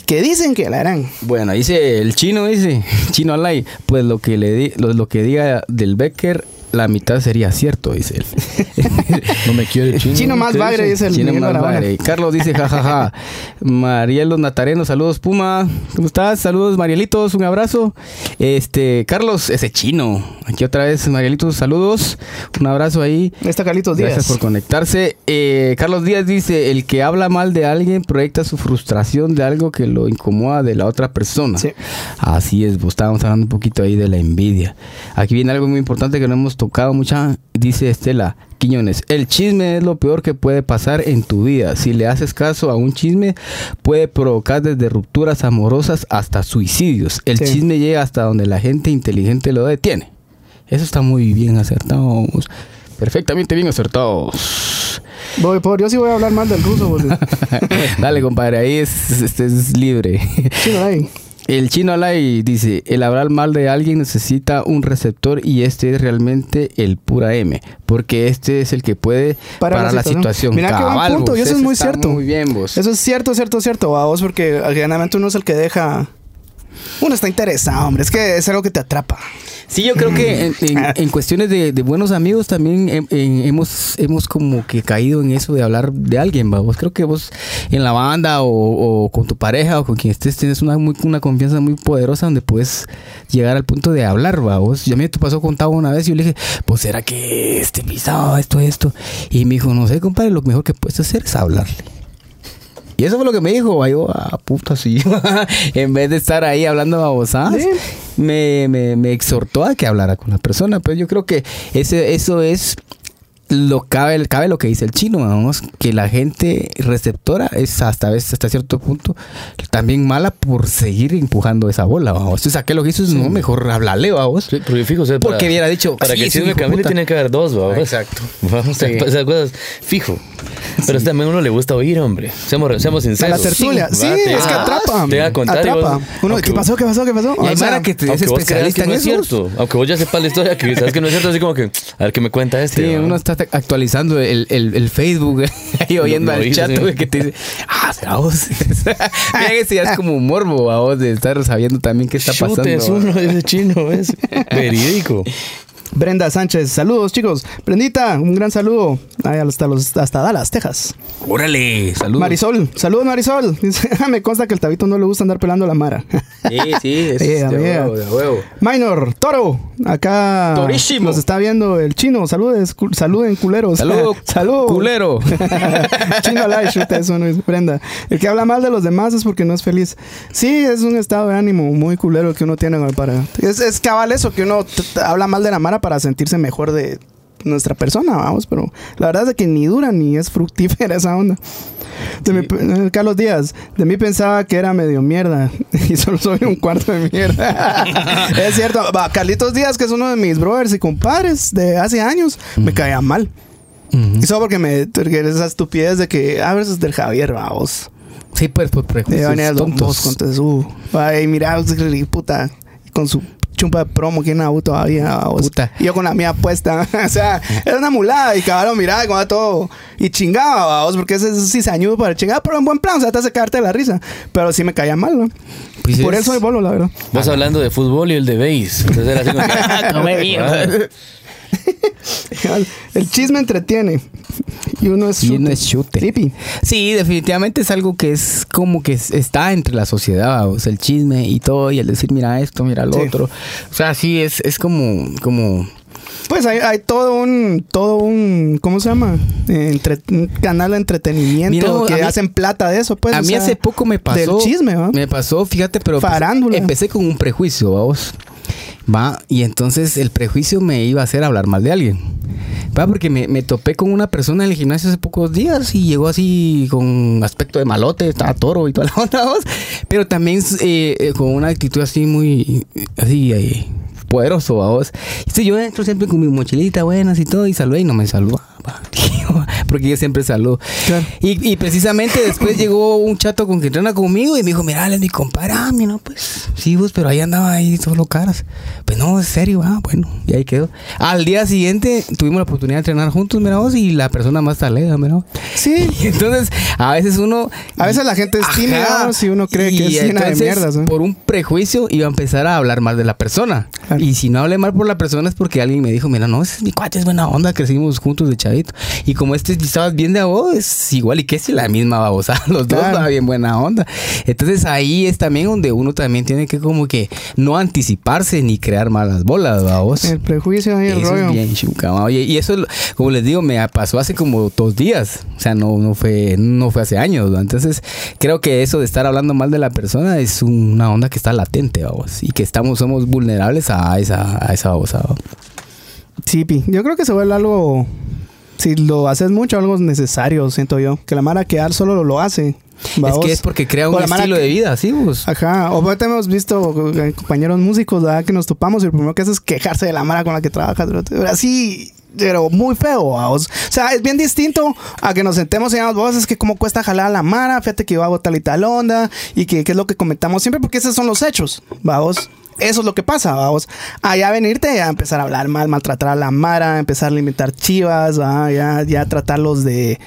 Que dicen que la harán. Bueno, dice el chino, dice, chino Alay, pues lo que le di, lo, lo que diga del Becker, la mitad sería cierto, dice él. No me quiere chino. Chino más ¿Qué bagre, dice? dice el Chino más bagre. Carlos dice, jajaja. Marielo Natareno, saludos, Puma. ¿Cómo estás? Saludos, Marielitos, un abrazo. Este, Carlos, ese chino. Aquí otra vez, Marielitos, saludos. Un abrazo ahí. Está Carlitos Díaz. Gracias por conectarse. Eh, Carlos Díaz dice, el que habla mal de alguien proyecta su frustración de algo que lo incomoda de la otra persona. Sí. Así es, pues estábamos hablando un poquito ahí de la envidia. Aquí viene algo muy importante que no hemos tocado mucha. Dice Estela Quiñones, el chisme es lo peor que puede pasar en tu vida. Si le haces caso a un chisme, puede provocar desde rupturas amorosas hasta suicidios. El Sí. chisme llega hasta donde la gente inteligente lo detiene. Eso está muy bien acertado. Perfectamente bien acertados. Voy, por, yo sí voy a hablar más del ruso. Dale, compadre, ahí es, este es libre. chino, ahí. El chino Alay dice, el hablar mal de alguien necesita un receptor y este es realmente el pura M, porque este es el que puede Para parar la la situación. Mira qué buen punto, y eso es muy cierto. Muy bien, vos. Eso es cierto, cierto, cierto, a vos, porque generalmente uno es el que deja. Uno está interesado, hombre. Es que es algo que te atrapa. Sí, yo creo que en, en- en cuestiones de, de buenos amigos también em- en- hemos, hemos como que caído en eso de hablar de alguien, ¿va? Vos creo que vos en la banda o, o con tu pareja o con quien estés tienes una, muy, una confianza muy poderosa donde puedes llegar al punto de hablar, ¿va? Vos, y a mí me pasó con Tavo una vez y yo le dije, pues será que este pisado, esto, esto. Y me dijo, no sé, compadre, lo mejor que puedes hacer es hablarle. Y eso fue lo que me dijo, yo, ah, puta, sí. en vez de estar ahí hablando babosadas, Sí. Me, me, me exhortó a que hablara con la persona. Pero yo creo que ese, eso es lo cabe, cabe lo que dice el chino, vamos, que la gente receptora es hasta hasta cierto punto también mala por seguir empujando esa bola, vamos. Entonces, ¿a qué lo que hizo es no mejor hablarle, vamos. Sí, porque fijo, o sea, Porque hubiera dicho, Para "Sí, que camine puta". tiene que haber dos, vamos. Exacto. Vamos, esas cosas, fijo. Pero también a uno le gusta oír, hombre. Seamos, seamos A sinceros. la tertulia. Sí, te- es que ah, atrapa. Te va a contar y atrapa. vos- Uno, ¿qué vos- pasó? ¿Qué pasó? ¿Qué pasó? Y hay O sea, que te- es especialista que no en es cierto, aunque vos ya sepas la historia, que sabes que no es cierto, así como que, a ver qué me cuenta este. Sí, uno está actualizando el, el, el Facebook ahí oyendo lo al oís, chat güey, que te dice, ah, será vos. Mira que ya es como un morbo a vos de estar sabiendo también qué está Chute, pasando. es uno ese chino, es verídico. Brenda Sánchez, saludos chicos. Brendita, un gran saludo Ay, hasta, los, hasta Dallas, Texas. Órale, saludos. Marisol, saludos Marisol. Dice, me consta que el tabito no le gusta andar pelando la mara. Sí, sí, es Sí, de huevo, de huevo. Minor, Toro, acá Torísimo. nos está viendo el chino. Saludes, cu- saluden culeros. Saludo, Salud. culero. chino live, chuta, eso no es Brenda. El que habla mal de los demás es porque no es feliz. Sí, es un estado de ánimo muy culero que uno tiene para. Es, es cabal eso, que uno habla mal de la mara para sentirse mejor de nuestra persona, vamos, pero la verdad es que ni dura ni es fructífera esa onda. Mi- eh, Carlos Díaz, de mí pensaba que era medio mierda y solo soy un cuarto de mierda. es cierto, va, Carlitos Díaz, que es uno de mis brothers y compadres de hace años, me caía mal. Y solo porque me porque esa estupidez de que ah, eso es del Javier, vamos. Sí, pues por De prejuicios Don tontos. Entonces, uh, ay, mira, puta, con su chumpa de promo que en auto todavía. Puta. Y yo con la mía puesta, o sea, era una mulada y cabrón, mira, como todo, y chingaba, vamos, porque ese es cizañudo para chingar, pero en buen plan, o sea, te hace cagarte la risa, pero sí me caía mal, ¿no? Pues Por es- eso soy bolo, la verdad. Vos hablando de fútbol y el de base. Entonces era así como que, Come bien. El chisme entretiene. Y uno es Y uno es chute. Sí, definitivamente es algo que es como que es- está entre la sociedad, o sea, el chisme y todo, y el decir, mira esto, mira lo Sí. otro. O sea, sí, es, es como, como, Pues hay, hay todo un, todo un, ¿cómo se llama? Entre- un canal de entretenimiento Mira, que mí- hacen plata de eso, pues. a mí sea, hace poco me pasó. Del chisme, ¿va? Me pasó, fíjate, pero pues, Farándula. empecé con un prejuicio, vamos. Va, y entonces el prejuicio me iba a hacer hablar mal de alguien. Va, porque me, me topé con una persona en el gimnasio hace pocos días y llegó así con aspecto de malote, estaba toro y toda la onda, vamos. Pero también eh, eh, con una actitud así muy, así, eh, poderoso, vamos. Entonces yo entro siempre con mi mochilita buenas y todo y saludé y no me saludaba. Porque yo siempre saludo. Claro. Y, y precisamente después llegó un chato con que entrena conmigo y me dijo, mira, es mi compadre. Ah, mira, pues sí, vos, pero ahí andaba ahí solo caras. Pues no, es serio, ah, bueno, y ahí quedó. Al día siguiente tuvimos la oportunidad de entrenar juntos, mira vos, y la persona más talega, mira vos. Sí. Y entonces, a veces uno... A veces la gente es tímida si uno cree que es llena de mierdas. Por un prejuicio iba a empezar a hablar mal de la persona. Claro. Y si no hablé mal por la persona es porque alguien me dijo, mira, no, ese es mi cuate, es buena onda, crecimos juntos de chavito. Y como este estabas bien de a vos, es igual y que es la misma babosa. Los dos va bien buena onda. Entonces ahí es también donde uno también tiene que como que no anticiparse ni crear malas bolas, babos. El prejuicio y el Eso rollo. es bien chuca. Oye, y eso, como les digo, me pasó hace como dos días. O sea, no, no, fue, no fue hace años. ¿va? Entonces, creo que eso de estar hablando mal de la persona es una onda que está latente, vamos. Y que estamos, somos vulnerables a esa, a esa babosa, ¿va? Sí, pi. Yo creo que se vuelve algo. Si lo haces mucho, algo necesario, siento yo. Que la Mara que al solo lo, lo hace. Es que es porque crea un estilo que- de vida, ¿sí? Vos? Ajá, o ahorita hemos visto eh, compañeros músicos ¿verdad? que nos topamos y lo primero que hace es quejarse de la mara con la que trabajas. Así, pero muy feo. vamos. O sea, es bien distinto a que nos sentemos y digamos, vos es que cómo cuesta jalar a la mara, fíjate que yo hago tal y tal onda y que, que es lo que comentamos siempre porque esos son los hechos, vamos. Eso es lo que pasa, vamos. Allá venirte a empezar a hablar mal, maltratar a la mara, empezar a limitar chivas, ¿va? ya, ya tratarlos de...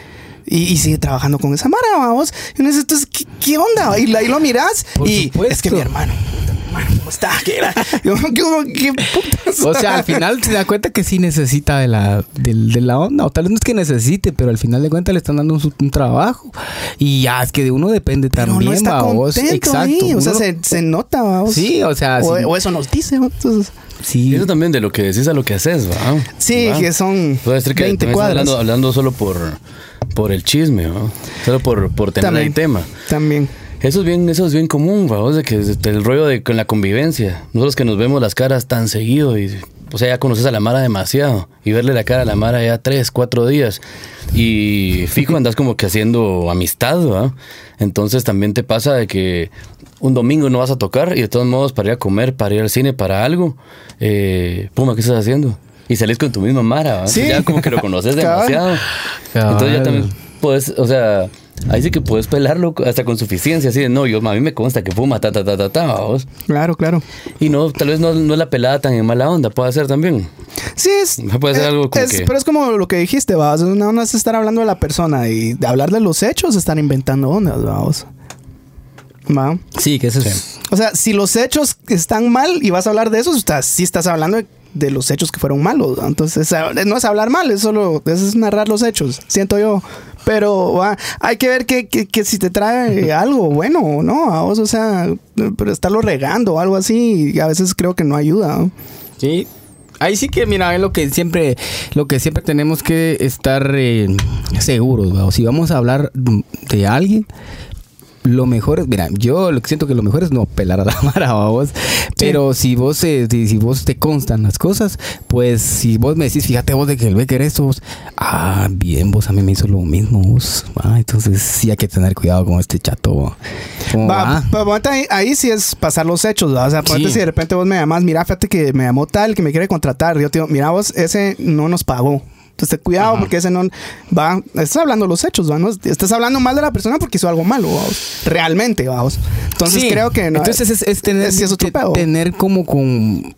Y, y sigue trabajando con esa mara, vamos. Y uno dice, entonces, ¿qué, qué onda? Y ahí lo miras Por y supuesto. es que mi hermano, mi hermano, ¿cómo está? ¿Qué era? Yo, ¿qué, qué putas? O sea, al final se da cuenta que sí necesita de la, de, la onda. O tal vez no es que necesite, pero al final de cuentas le están dando un, trabajo. Y ya es que de uno depende Pero también, no está babos. Exacto. ahí. O sea, Uno- se, se nota, vamos. Sí, o sea, O, sí. o eso nos dice. Entonces, sí. Y eso también de lo que decís a lo que haces, ¿va? sí, ¿Va? que son Puede ser que 20 también estás cuadras. hablando, hablando solo por, por el chisme, ¿va? Solo por, por tener También. el tema. También. Eso es bien, eso es bien común, vamos, de que el rollo de con la convivencia. Nosotros que nos vemos las caras tan seguido y o sea, ya conoces a la Mara demasiado y verle la cara a la Mara ya tres, cuatro días y fijo andas como que haciendo amistad, ¿va? Entonces también te pasa de que un domingo no vas a tocar y de todos modos para ir a comer, para ir al cine, para algo, eh, Puma, ¿qué estás haciendo? Y salís con tu misma Mara, ¿va? Sí. Ya como que lo conoces demasiado. Cabal. Entonces ya también puedes, o sea, ahí sí que puedes pelarlo hasta con suficiencia, así de, no, yo, a mí me consta que fuma, ta, ta, ta, ta, ta, vamos. Claro, claro. Y no, tal vez no, no es la pelada tan en mala onda, puede ser también. Sí, es. Puede ser eh, algo como es- que- Pero es como lo que dijiste, vamos. No, no es estar hablando de la persona y de hablar de los hechos, estar inventando ondas, vamos. Va. Sí, que eso es. O sea, si los hechos están mal y vas a hablar de eso, sí estás hablando de, de los hechos que fueron malos. Entonces, no es hablar mal, es solo es narrar los hechos, siento yo. Pero va, hay que ver que, que- que si te trae algo bueno o no. a vos, o sea, pero estarlo regando o algo así, a veces creo que no ayuda. ¿no? Sí. Ahí sí que, mira, es lo que siempre, lo que siempre tenemos que estar eh, seguros, si vamos a hablar de alguien, lo mejor es, mira, yo lo que siento que lo mejor es no pelar a la mara, ¿va vos. Pero si vos, eh, si, vos te constan las cosas, pues si vos me decís, fíjate vos de que el Becker esto, vos, ah, bien, vos a mí me hizo lo mismo, vos, ¿va? entonces sí hay que tener cuidado con este chato, ¿va? ¿Cómo Va, ahí, ahí sí es pasar los hechos, ¿va? O sea, Sí. si de repente vos me llamás, mira, fíjate que me llamó tal, que me quiere contratar. Yo te digo, mira, vos, ese no nos pagó. Ten cuidado porque ese no va. Estás hablando los hechos, ¿va? No, estás hablando mal de la persona porque hizo algo malo, vamos. Realmente, vamos. Entonces, Sí. creo que no. Entonces es, es tener, es- es tener como con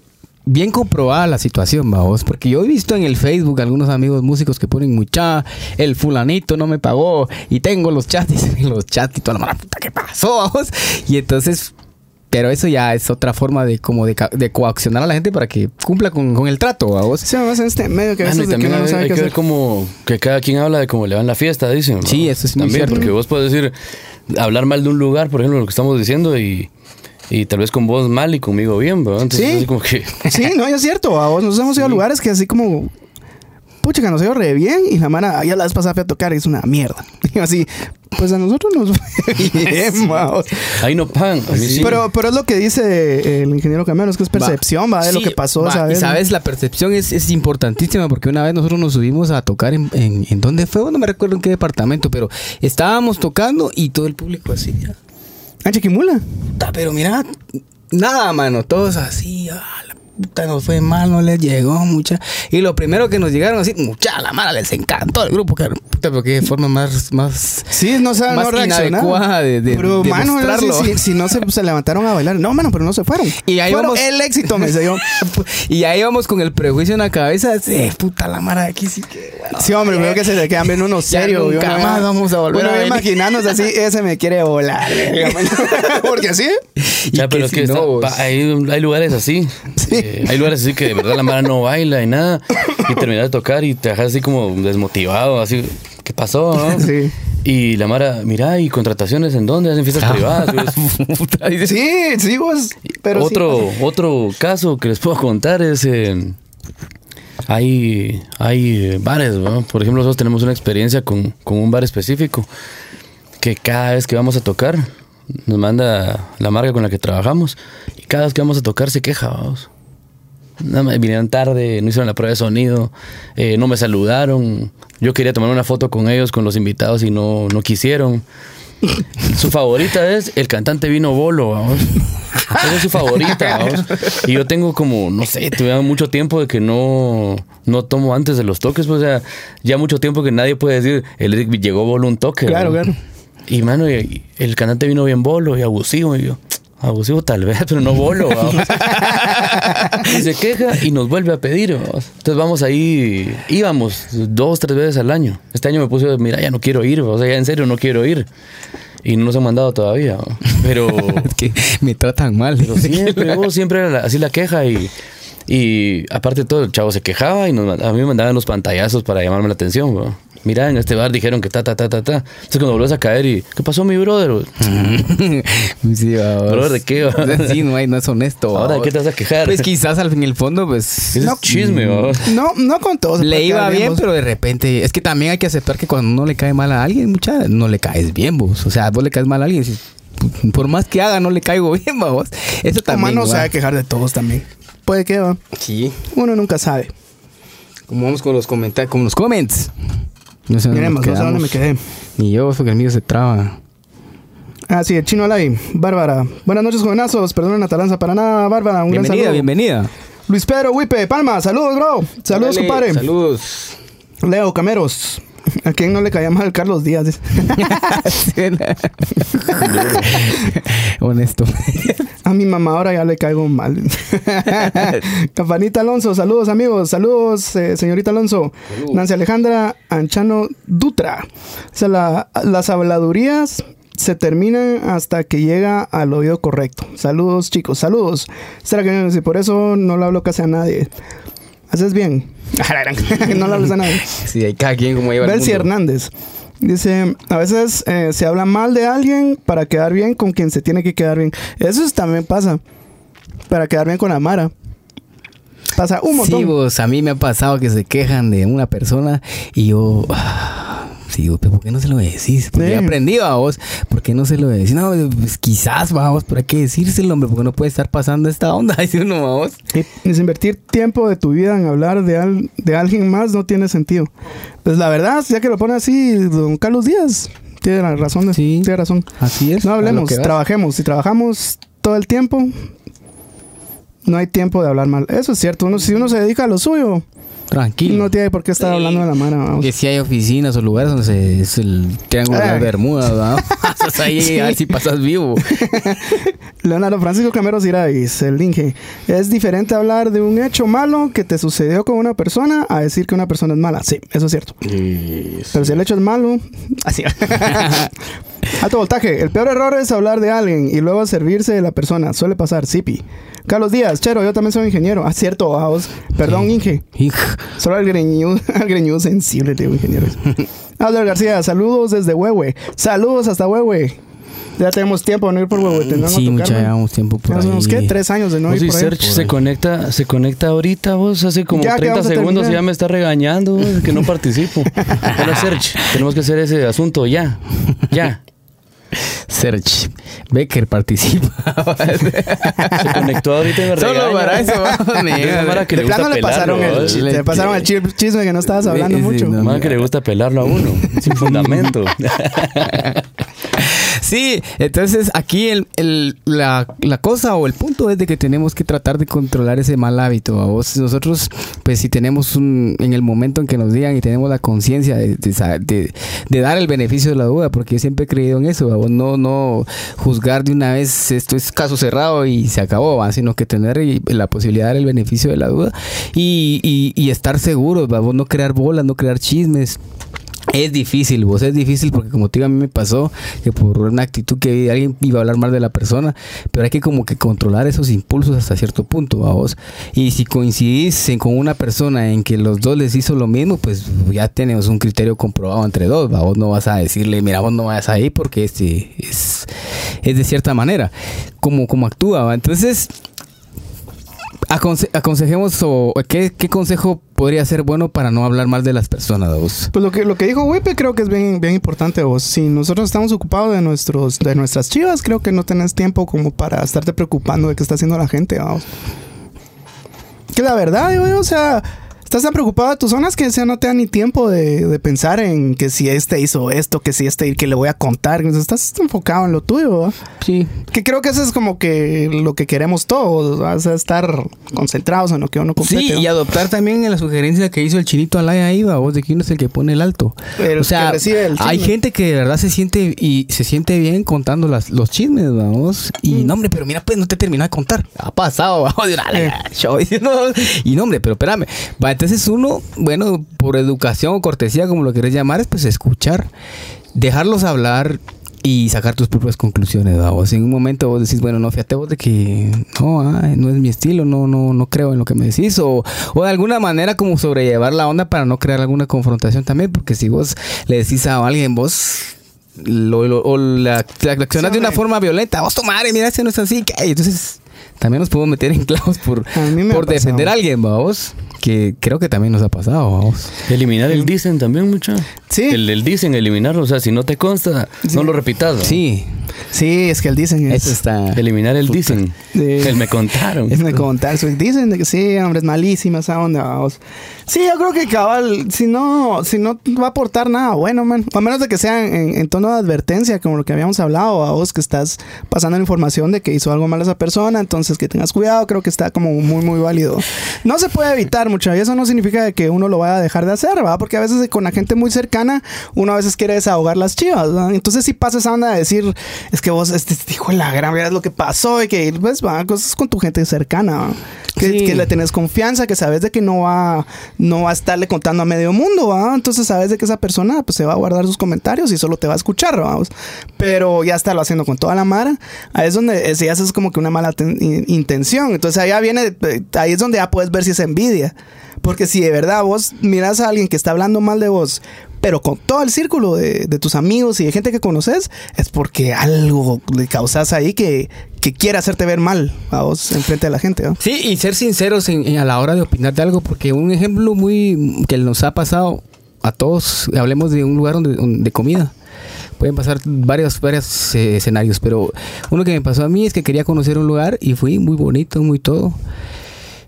bien comprobada la situación, vamos, porque yo he visto en el Facebook algunos amigos músicos que ponen mucha, el fulanito no me pagó y tengo los chats y los chats y toda la mala puta que pasó, vamos, y entonces pero eso ya es otra forma de como de, coaccionar a la gente para que cumpla con, con el trato, vamos. Sí, además en este medio que a veces y de que también no hay, sabe hay qué que ver como que cada quien habla de cómo le va en la fiesta, dicen. ¿no? Sí, eso es muy También, cierto. porque vos puedes decir, hablar mal de un lugar, por ejemplo, lo que estamos diciendo, y, y tal vez con vos mal y conmigo bien, ¿verdad? Entonces, Sí. así como que. Sí, no, es cierto. A vos nos hemos ido a lugares que así como. Pucha, que nos ido re bien. Y la mano, ya la vez pasada fui a tocar y es una mierda. Y así, pues a nosotros nos fue bien. Ahí no pagan. Sí. Pero, pero es lo que dice el ingeniero Camero, es que es percepción, va, de lo que pasó va, Y. ¿no? sabes, la percepción es, es importantísima porque una vez nosotros nos subimos a tocar en, en, en dónde fue, no me recuerdo en qué departamento, pero estábamos tocando y todo el público así. ya. Ah, Chiquimula. Pero mira, nada, mano, todos así, ah, nos fue mal, no les llegó mucha. Y lo primero que nos llegaron así, mucha, la mala les encantó el grupo, que puta, pero qué forma más, más Sí, no sabe, Más no reaccionar. de- de- pero, de mano, mostrarlo. si, si no se, se levantaron a bailar. No, mano, pero no se fueron. Y ahí Fueron vamos- el éxito, me yo. y ahí vamos con el prejuicio en la cabeza, sí, puta la mara de aquí sí que bueno, Sí, hombre, veo que se le quedan viendo uno Ya serio. nunca más vamos a volver venir. imaginándose así, ese me quiere volar. Porque así. Ya, que pero es si que no, está- hay, hay lugares así. Sí. Eh, hay lugares así que de verdad la mara no baila y nada. Y terminas de tocar y te dejas así como desmotivado, así. ¿Qué pasó? no? Sí. Y la mara, mira, ¿y contrataciones en dónde? ¿Hacen fiestas privadas? Puta, dice, Sí, sí, vos. Pero otro, otro caso que les puedo contar es... eh, hay, hay eh, bares, ¿no? Por ejemplo, nosotros tenemos una experiencia con, con un bar específico que cada vez que vamos a tocar nos manda la marca con la que trabajamos y cada vez que vamos a tocar se queja, vamos. Nada más vinieron tarde, no hicieron la prueba de sonido, eh, no me saludaron. Yo quería tomar una foto con ellos, con los invitados y no, no quisieron. Su favorita es el cantante vino bolo, vamos. Esa es su favorita, vamos. Y yo tengo como, no sé, tuve mucho tiempo de que no, no tomo antes de los toques, pues, o sea, ya mucho tiempo que nadie puede decir, el llegó bolo un toque. Claro, ¿no? claro. Y mano, y- y el cantante vino bien bolo y abusivo. Y yo, abusivo tal vez, pero no bolo. y se queja y nos vuelve a pedir. vamos. Entonces vamos ahí, íbamos dos, tres veces al año. Este año me puse, mira, ya no quiero ir, o sea, ya en serio no quiero ir. Y no nos han mandado todavía. vamos. Pero, que me tratan mal. pero siempre, vos, siempre era así la queja y... Y aparte de todo, el chavo se quejaba y nos, a mí me mandaban los pantallazos para llamarme la atención. bro. Mira, en este bar dijeron que ta, ta, ta, ta, ta. Entonces cuando vuelves a caer y... ¿Qué pasó, mi brother? sí, vamos. ¿Brother de qué? Sí, no, hay- no es honesto. Ahora, ¿de vamos. qué te vas a quejar? Pues quizás al fin y el fondo, pues... Es chisme, ¿va? No, no con todos. Le puede iba bien, pero de repente... Es que también hay que aceptar que cuando uno le cae mal a alguien, mucha, no le caes bien, vos. O sea, vos le caes mal a alguien. Por más que haga, no le caigo bien, vos. Eso también. Humano se va. va a quejar de todos también. Puede que va. Sí. Uno nunca sabe. Como vamos con los comentarios, con los comments. No sé dónde Miremos, no sé dónde me quedé. Ni yo, porque el mío se traba. Ah, sí, el chino Alay. Bárbara. Buenas noches, jovenazos. Perdón la talanza para nada, Bárbara. Un gran Bienvenida, saludo. bienvenida. Luis Pedro Wipe, Palma. Saludos, bro. Saludos, compadre. Saludos. Leo Cameros. ¿A quién no le caía mal Carlos Díaz? Honesto. A mi mamá ahora ya le caigo mal. Campanita Alonso, saludos amigos, saludos eh, señorita Alonso. Nancy Alejandra Anchano Dutra. O sea, la- las habladurías se terminan hasta que llega al oído correcto. Saludos chicos, saludos. ¿Será que por eso no le hablo casi a nadie? Haces bien. no le hablas a nadie. Sí, hay cada quien como lleva el Belsi mundo. Hernández. Dice, a veces eh, se habla mal de alguien para quedar bien con quien se tiene que quedar bien. Eso es- también pasa. Para quedar bien con la Mara. Pasa un montón. Sí, vos, a mí me ha pasado que se quejan de una persona y yo... ah, Sí, pero ¿por qué no se lo decís? Porque Sí. he aprendido a vos. ¿Por qué no se lo decís? No, pues quizás, vamos, pero hay que decírselo, hombre, porque no puede estar pasando esta onda. Dice uno, vamos. Y desinvertir tiempo de tu vida en hablar de, al- de alguien más no tiene sentido. Pues la verdad, ya que lo pone así, don Carlos Díaz tiene la razón. de- Sí. Tiene razón. Así es. No hablemos, trabajemos. Si trabajamos todo el tiempo, no hay tiempo de hablar mal. Eso es cierto. Uno, si uno se dedica a lo suyo, Tranquilo. no tiene por qué estar Sí. hablando de la Mara. vamos. Que si hay oficinas o lugares donde se, es el triángulo de Eh. las Bermudas, ¿verdad? Pasas ahí Sí. a ver si pasas vivo. Leonardo Francisco Cameros Irais, el Inge. Es diferente hablar de un hecho malo que te sucedió con una persona a decir que una persona es mala. Sí, eso es cierto. Pero si el hecho es malo, así. Alto voltaje. El peor error es hablar de alguien y luego servirse de la persona. Suele pasar, Zipi. Carlos Díaz, Chero, yo también soy ingeniero. Ah, cierto, vamos. Perdón, Inge. Solo al greñudo, al greñudo sensible, digo, ingeniero. Albert García, saludos desde Huehue. Saludos hasta Huehue. Ya tenemos tiempo de no ir por Huehuetenango Sí, a mucha tocar, ¿no? llevamos tiempo por Ya ahí. ¿qué? Tres años de no Vos ir por ahí. Serge se conecta, se conecta ahorita, vos hace como Ya que 30 vamos a segundos y ya me está regañando vos, que no participo. Hola Serge, tenemos que hacer ese asunto ya. Ya. Serge Becker participa. Se conectó ahorita y me Solo para eso, vamos, Es la mara que De le gusta plano le pasaron, pelarlo, el, le pasaron el chi- chisme que no estabas hablando Sí, sí, mucho. no. Que le gusta pelarlo a uno, sin fundamento. Sí, entonces aquí el, el- la, la cosa o el punto es de que tenemos que tratar de controlar ese mal hábito. A vos, nosotros, pues si tenemos un, en el momento en que nos digan y tenemos la conciencia de, dar el beneficio de la duda, porque yo siempre he creído en eso, a vos no, no juzgar de una vez esto es caso cerrado y se acabó, ¿va? sino que tener la posibilidad de dar el beneficio de la duda y, y- estar seguros, ¿va? no crear bolas, no crear chismes. Es difícil, vos, es difícil porque como te digo, a mí me pasó que por una actitud que alguien iba a hablar mal de la persona, pero hay que como que controlar esos impulsos hasta cierto punto, vos. Y si coincidís con una persona en que los dos les hizo lo mismo, pues ya tenemos un criterio comprobado entre dos. Vos no vas a decirle, mira, vos no vayas ahí porque este es, es de cierta manera, como, como actúa. Entonces, aconse- aconsejemos o ¿qué, qué consejo podría ser bueno para no hablar mal de las personas, vos. Pues lo que, lo que dijo Wipe creo que es bien, bien importante vos. Si nosotros estamos ocupados de nuestros, de nuestras chivas, creo que no tenés tiempo como para estarte preocupando de qué está haciendo la gente, vamos. Que la verdad, o sea, estás tan preocupado de tus zonas que sea, no te da ni tiempo de, de pensar en que si este hizo esto, que si este que le voy a contar. Estás enfocado en lo tuyo, ¿va? Sí, Que creo que eso es como que lo que queremos todos, o sea, estar concentrados en lo que uno complete. Sí, y adoptar también la sugerencia que hizo el chinito Alaya ahí, vos, de que uno es el que pone el alto. Pero o sea, el hay gente que de verdad se siente y se siente bien contando las, los chismes, vamos. Y Mm. no, hombre, pero mira, pues no te terminó de contar. Ha pasado, vamos, Eh. show, y no, y no, hombre, pero espérame. Va, entonces uno, bueno, por educación o cortesía, como lo querés llamar, es pues escuchar, dejarlos hablar y sacar tus propias conclusiones, vamos. En un momento vos decís, bueno, no, fíjate vos de que no, ah, no es mi estilo, no, no, no creo en lo que me decís, o, o de alguna manera como sobrellevar la onda para no crear alguna confrontación también, porque si vos le decís a alguien, vos lo, lo- o la, la accionás Sí, de una forma violenta, vos tu madre, mira, ese no es así, ¿qué? Entonces, también nos podemos meter en clavos por, por defender a alguien, vamos, que creo que también nos ha pasado, vamos. Eliminar el dicen también, mucho. Sí. El, el dicen, eliminarlo. O sea, si no te consta, Sí. no lo repitas. ¿no? Sí, Sí, es que el dicen es... eso está... Eliminar el dicen. Sí. El me contaron. Es me contar, so- dicen de que sí, hombre, es malísima esa onda, vamos. Sí, yo creo que cabal, si no, si no va a aportar nada bueno, man. A menos de que sea en, en tono de advertencia, como lo que habíamos hablado, a vos que estás pasando la información de que hizo algo mal a esa persona, entonces que tengas cuidado, creo que está como muy, muy válido. No se puede evitar mucho, y eso no significa de que uno lo vaya a dejar de hacer, ¿verdad? Porque a veces con la gente muy cercana, uno a veces quiere desahogar las chivas, ¿verdad? Entonces si pasa esa onda de decir, es que vos, este hijo de la gran, es lo que pasó, y que, pues, va, cosas con tu gente cercana, ¿va? Que, Sí. que le tenés confianza, que sabes de que no va, no va a estarle contando a medio mundo, ¿va? Entonces sabes de que esa persona pues se va a guardar sus comentarios y solo te va a escuchar, vamos. Pero ya está lo haciendo con toda la mara. Ahí es donde es, ya es como que una mala ten- in- intención. Entonces allá viene, eh, ahí es donde ya puedes ver si es envidia. Porque si de verdad vos miras a alguien que está hablando mal de vos, pero con todo el círculo de, tus amigos y de gente que conoces, es porque algo le causas ahí que, que quiere hacerte ver mal a vos enfrente de la gente, ¿va? Sí, y ser sinceros en- a la hora de opinar de algo, porque un ejemplo muy que nos ha pasado a todos, hablemos de un lugar donde- de comida. Pueden pasar varios, varios eh, escenarios, pero uno que me pasó a mí es que quería conocer un lugar y fui muy bonito, muy todo.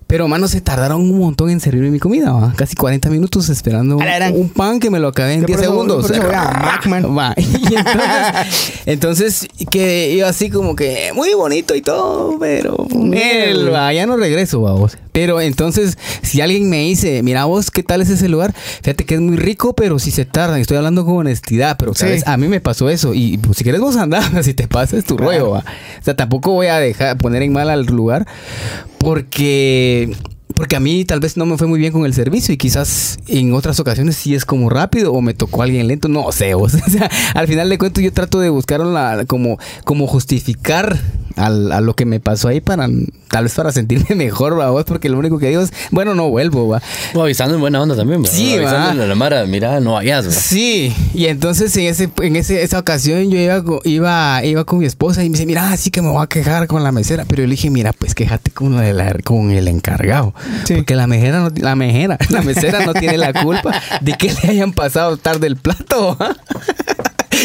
Pero, mano, se tardaron un montón en servirme mi comida, ¿va? casi 40 minutos esperando un, pan que me lo acabé en Que 10 por eso- segundos. eso a Mac, man. Va, y entonces, entonces, que iba así como que muy bonito y todo, pero él, va, ya no regreso, vamos. Pero entonces, si alguien me dice, mira vos, ¿qué tal es ese lugar? Fíjate que es muy rico, pero si se tardan. Estoy hablando con honestidad, pero Sí. ¿sabes? a mí me pasó eso. Y pues, si quieres vos andar, si te pasa es tu Claro. rollo, va. O sea, tampoco voy a dejar poner en mal al lugar porque porque a mí tal vez no me fue muy bien con el servicio y quizás en otras ocasiones sí es como rápido o me tocó alguien lento, no sé, o sea, al final de cuentas yo trato de buscar la, como, como justificar al- a lo que me pasó ahí para tal vez para sentirme mejor, va, vos, porque lo único que digo es, bueno, no vuelvo, va. O avisando en buena onda también. ¿va? Sí, Avisándole va. a la Mara, mira, no vayas. ¿va? Sí, y entonces en ese en ese, esa ocasión yo iba, iba iba con mi esposa y me dice, mira, así que me voy a quejar con la mesera, pero yo le dije, mira, pues quéjate con, la- con el encargado, Sí. porque la mejera, no, la mejera, la mesera no tiene la culpa de que le hayan pasado tarde el plato.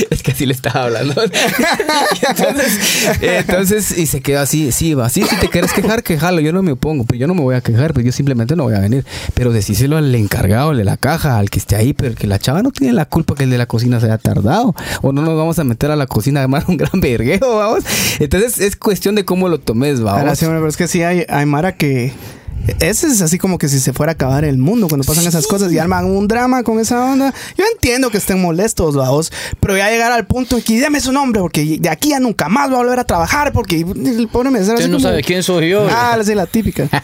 Es que así le estaba hablando. Y entonces, entonces, y se quedó así, sí, va, sí, si te quieres quejar, quejalo, yo no me opongo, pero yo no me voy a quejar, pero yo simplemente no voy a venir. Pero decíselo al encargado de la caja, al que esté ahí, pero que la chava no tiene la culpa que el de la cocina se haya tardado. O no nos vamos a meter a la cocina a armar un gran vergueo, vamos. Entonces, es cuestión de cómo lo tomes, Ahora vamos. sí, pero es que sí hay, hay Mara que, ese es así como que si se fuera a acabar el mundo cuando pasan esas cosas y arman un drama con esa onda. Yo entiendo que estén molestos, vamos, pero ya llegar al punto de que dame su nombre porque de aquí ya nunca más voy a volver a trabajar porque el pobre mesero Usted no como- sabe quién soy yo. Ah, sí, la típica.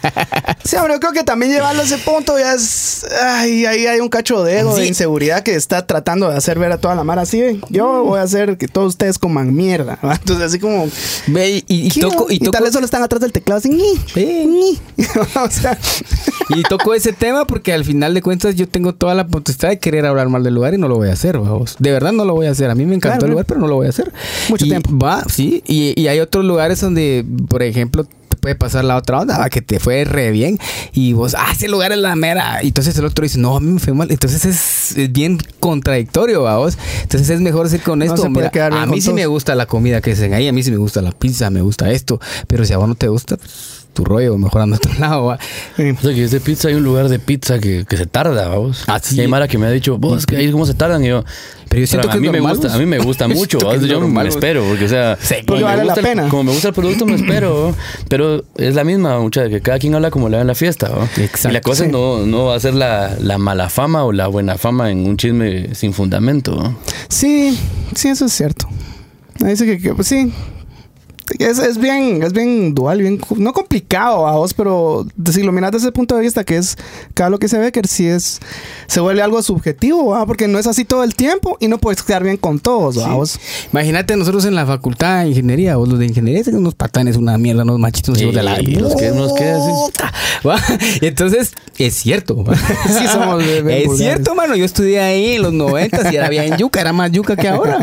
Sí, hombre, yo creo que también llevarlo a ese punto ya es. Ay, ahí hay un cacho de ego, de Sí. inseguridad que está tratando de hacer ver a toda la mara así. "Ven, Yo voy a hacer que todos ustedes coman mierda. ¿va? Entonces, así como. Ve, y, y toco, y, toco, tal vez solo están atrás del teclado así. "Ñi, Sí. ñi". o sea, y toco ese tema porque al final de cuentas yo tengo toda la potestad de querer hablar mal del lugar y no lo voy a hacer, vamos. De verdad no lo voy a hacer. A mí me encantó Claro, el lugar, pero no lo voy a hacer. Mucho Y tiempo. Va, sí. Y, y hay otros lugares donde, por ejemplo, te puede pasar la otra onda, va, que te fue re bien y vos, ah, ese lugar es la mera. Y entonces el otro dice, no, a mí me fue mal. Entonces es, es bien contradictorio, vamos. Entonces es mejor ser con esto. Mira, a mí sí me gusta la comida que hacen ahí, a mí sí me gusta la pizza, me gusta esto. Pero si a vos no te gusta, pues, tu rollo, mejor anda a otro lado, va. sí. O sea, que ese pizza hay un lugar de pizza que, que se tarda, vamos. Ah, sí. Y hay Mara que me ha dicho, vos, que ahí cómo se tardan. Y yo, Pero yo siento "Pero que a mí es me gusta, vos". a mí me gusta mucho. ¿vos? es Yo normal, me vos. espero, porque o sea, Sí, porque vale la gusta el- pena. como me gusta el producto, me espero. Pero es la misma, mucha, que cada quien habla como le va en la fiesta. ¿va? Exacto, y la cosa sí. no, no va a ser la, la mala fama o la buena fama en un chisme sin fundamento. ¿va? Sí, sí, eso es cierto. Dice que, que, pues sí. Es, es bien, es bien dual, bien, no complicado a vos, pero si lo miras desde ese punto de vista, que es cada lo que se ve, que sí es, se vuelve algo subjetivo, ¿va? porque no es así todo el tiempo y no puedes quedar bien con todos, ¿va? vos. Imagínate nosotros en la facultad de ingeniería, vos los de ingeniería son unos patanes, una mierda, unos machitos, unos hijos de la Y entonces, es cierto. ¿va? Sí, somos bien- bien Es vulgares. cierto, mano. Yo estudié ahí en los 90 y era bien yuca, era más yuca que ahora.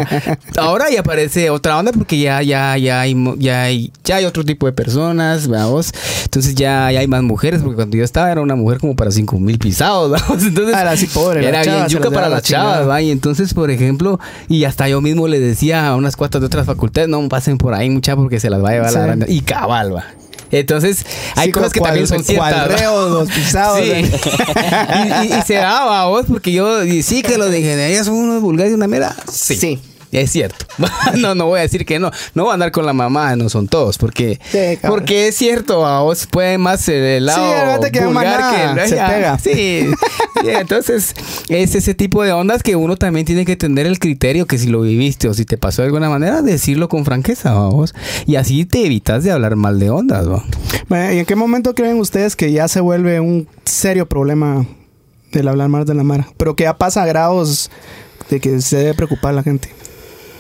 Ahora ya aparece otra onda porque ya, ya, ya hay, ya hay, ya hay otro tipo de personas, vamos. Entonces ya, ya hay más mujeres, porque cuando yo estaba era una mujer como para 5 mil pisados, vamos. Entonces, era así pobre, la Era chava bien yuca para las chavas. ¿va? Y entonces, por ejemplo, y hasta yo mismo le decía a unas cuantas de otras facultades, no pasen por ahí mucha porque se las va a llevar la grande. Y cabal, va. Entonces, hay Sí, cosas que cual- también son ciertas. reo, los pisados, Sí. y, y- y se daba vos, porque yo, sí que los de ingeniería son unos vulgares y una mera. Sí. Sí. Es cierto. no, no voy a decir que no. No voy a andar con la mamá, no son todos. Porque, Sí, porque es cierto, a vos puede más el lado Sí, que vulgar que se pega. Sí. Sí, Entonces, es ese tipo de ondas que uno también tiene que tener el criterio que si lo viviste o si te pasó de alguna manera, decirlo con franqueza, vamos. Y así te evitas de hablar mal de ondas, ¿va? Bueno, ¿Y en qué momento creen ustedes que ya se vuelve un serio problema el hablar mal de la mara? Pero que ya pasa a grados de que se debe preocupar la gente.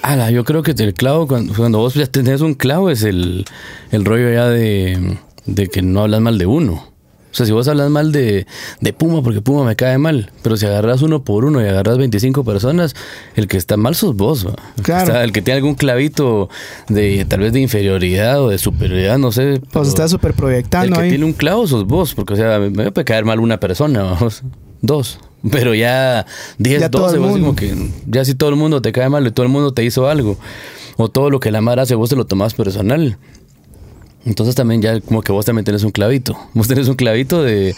Ala, yo creo que el clavo, cuando, cuando vos ya tenés un clavo, es el, el rollo ya de, de que no hablas mal de uno. O sea, si vos hablas mal de, de Puma, porque Puma me cae mal, pero si agarras uno por uno y agarras 25 personas, el que está mal sos vos. ¿va? El, Claro. que está- el que tiene algún clavito de tal vez de inferioridad o de superioridad, no sé. Pues está súper el proyectando que ahí. tiene un clavo sos vos, porque o sea, me, me puede caer mal una persona, vamos, dos. Pero ya 10, Ya todo 12, el vos mundo. como que ya si todo el mundo te cae mal y todo el mundo te hizo algo, o todo lo que la madre hace, vos te lo tomás personal. Entonces también ya como que vos también tenés un clavito. Vos tenés un clavito de,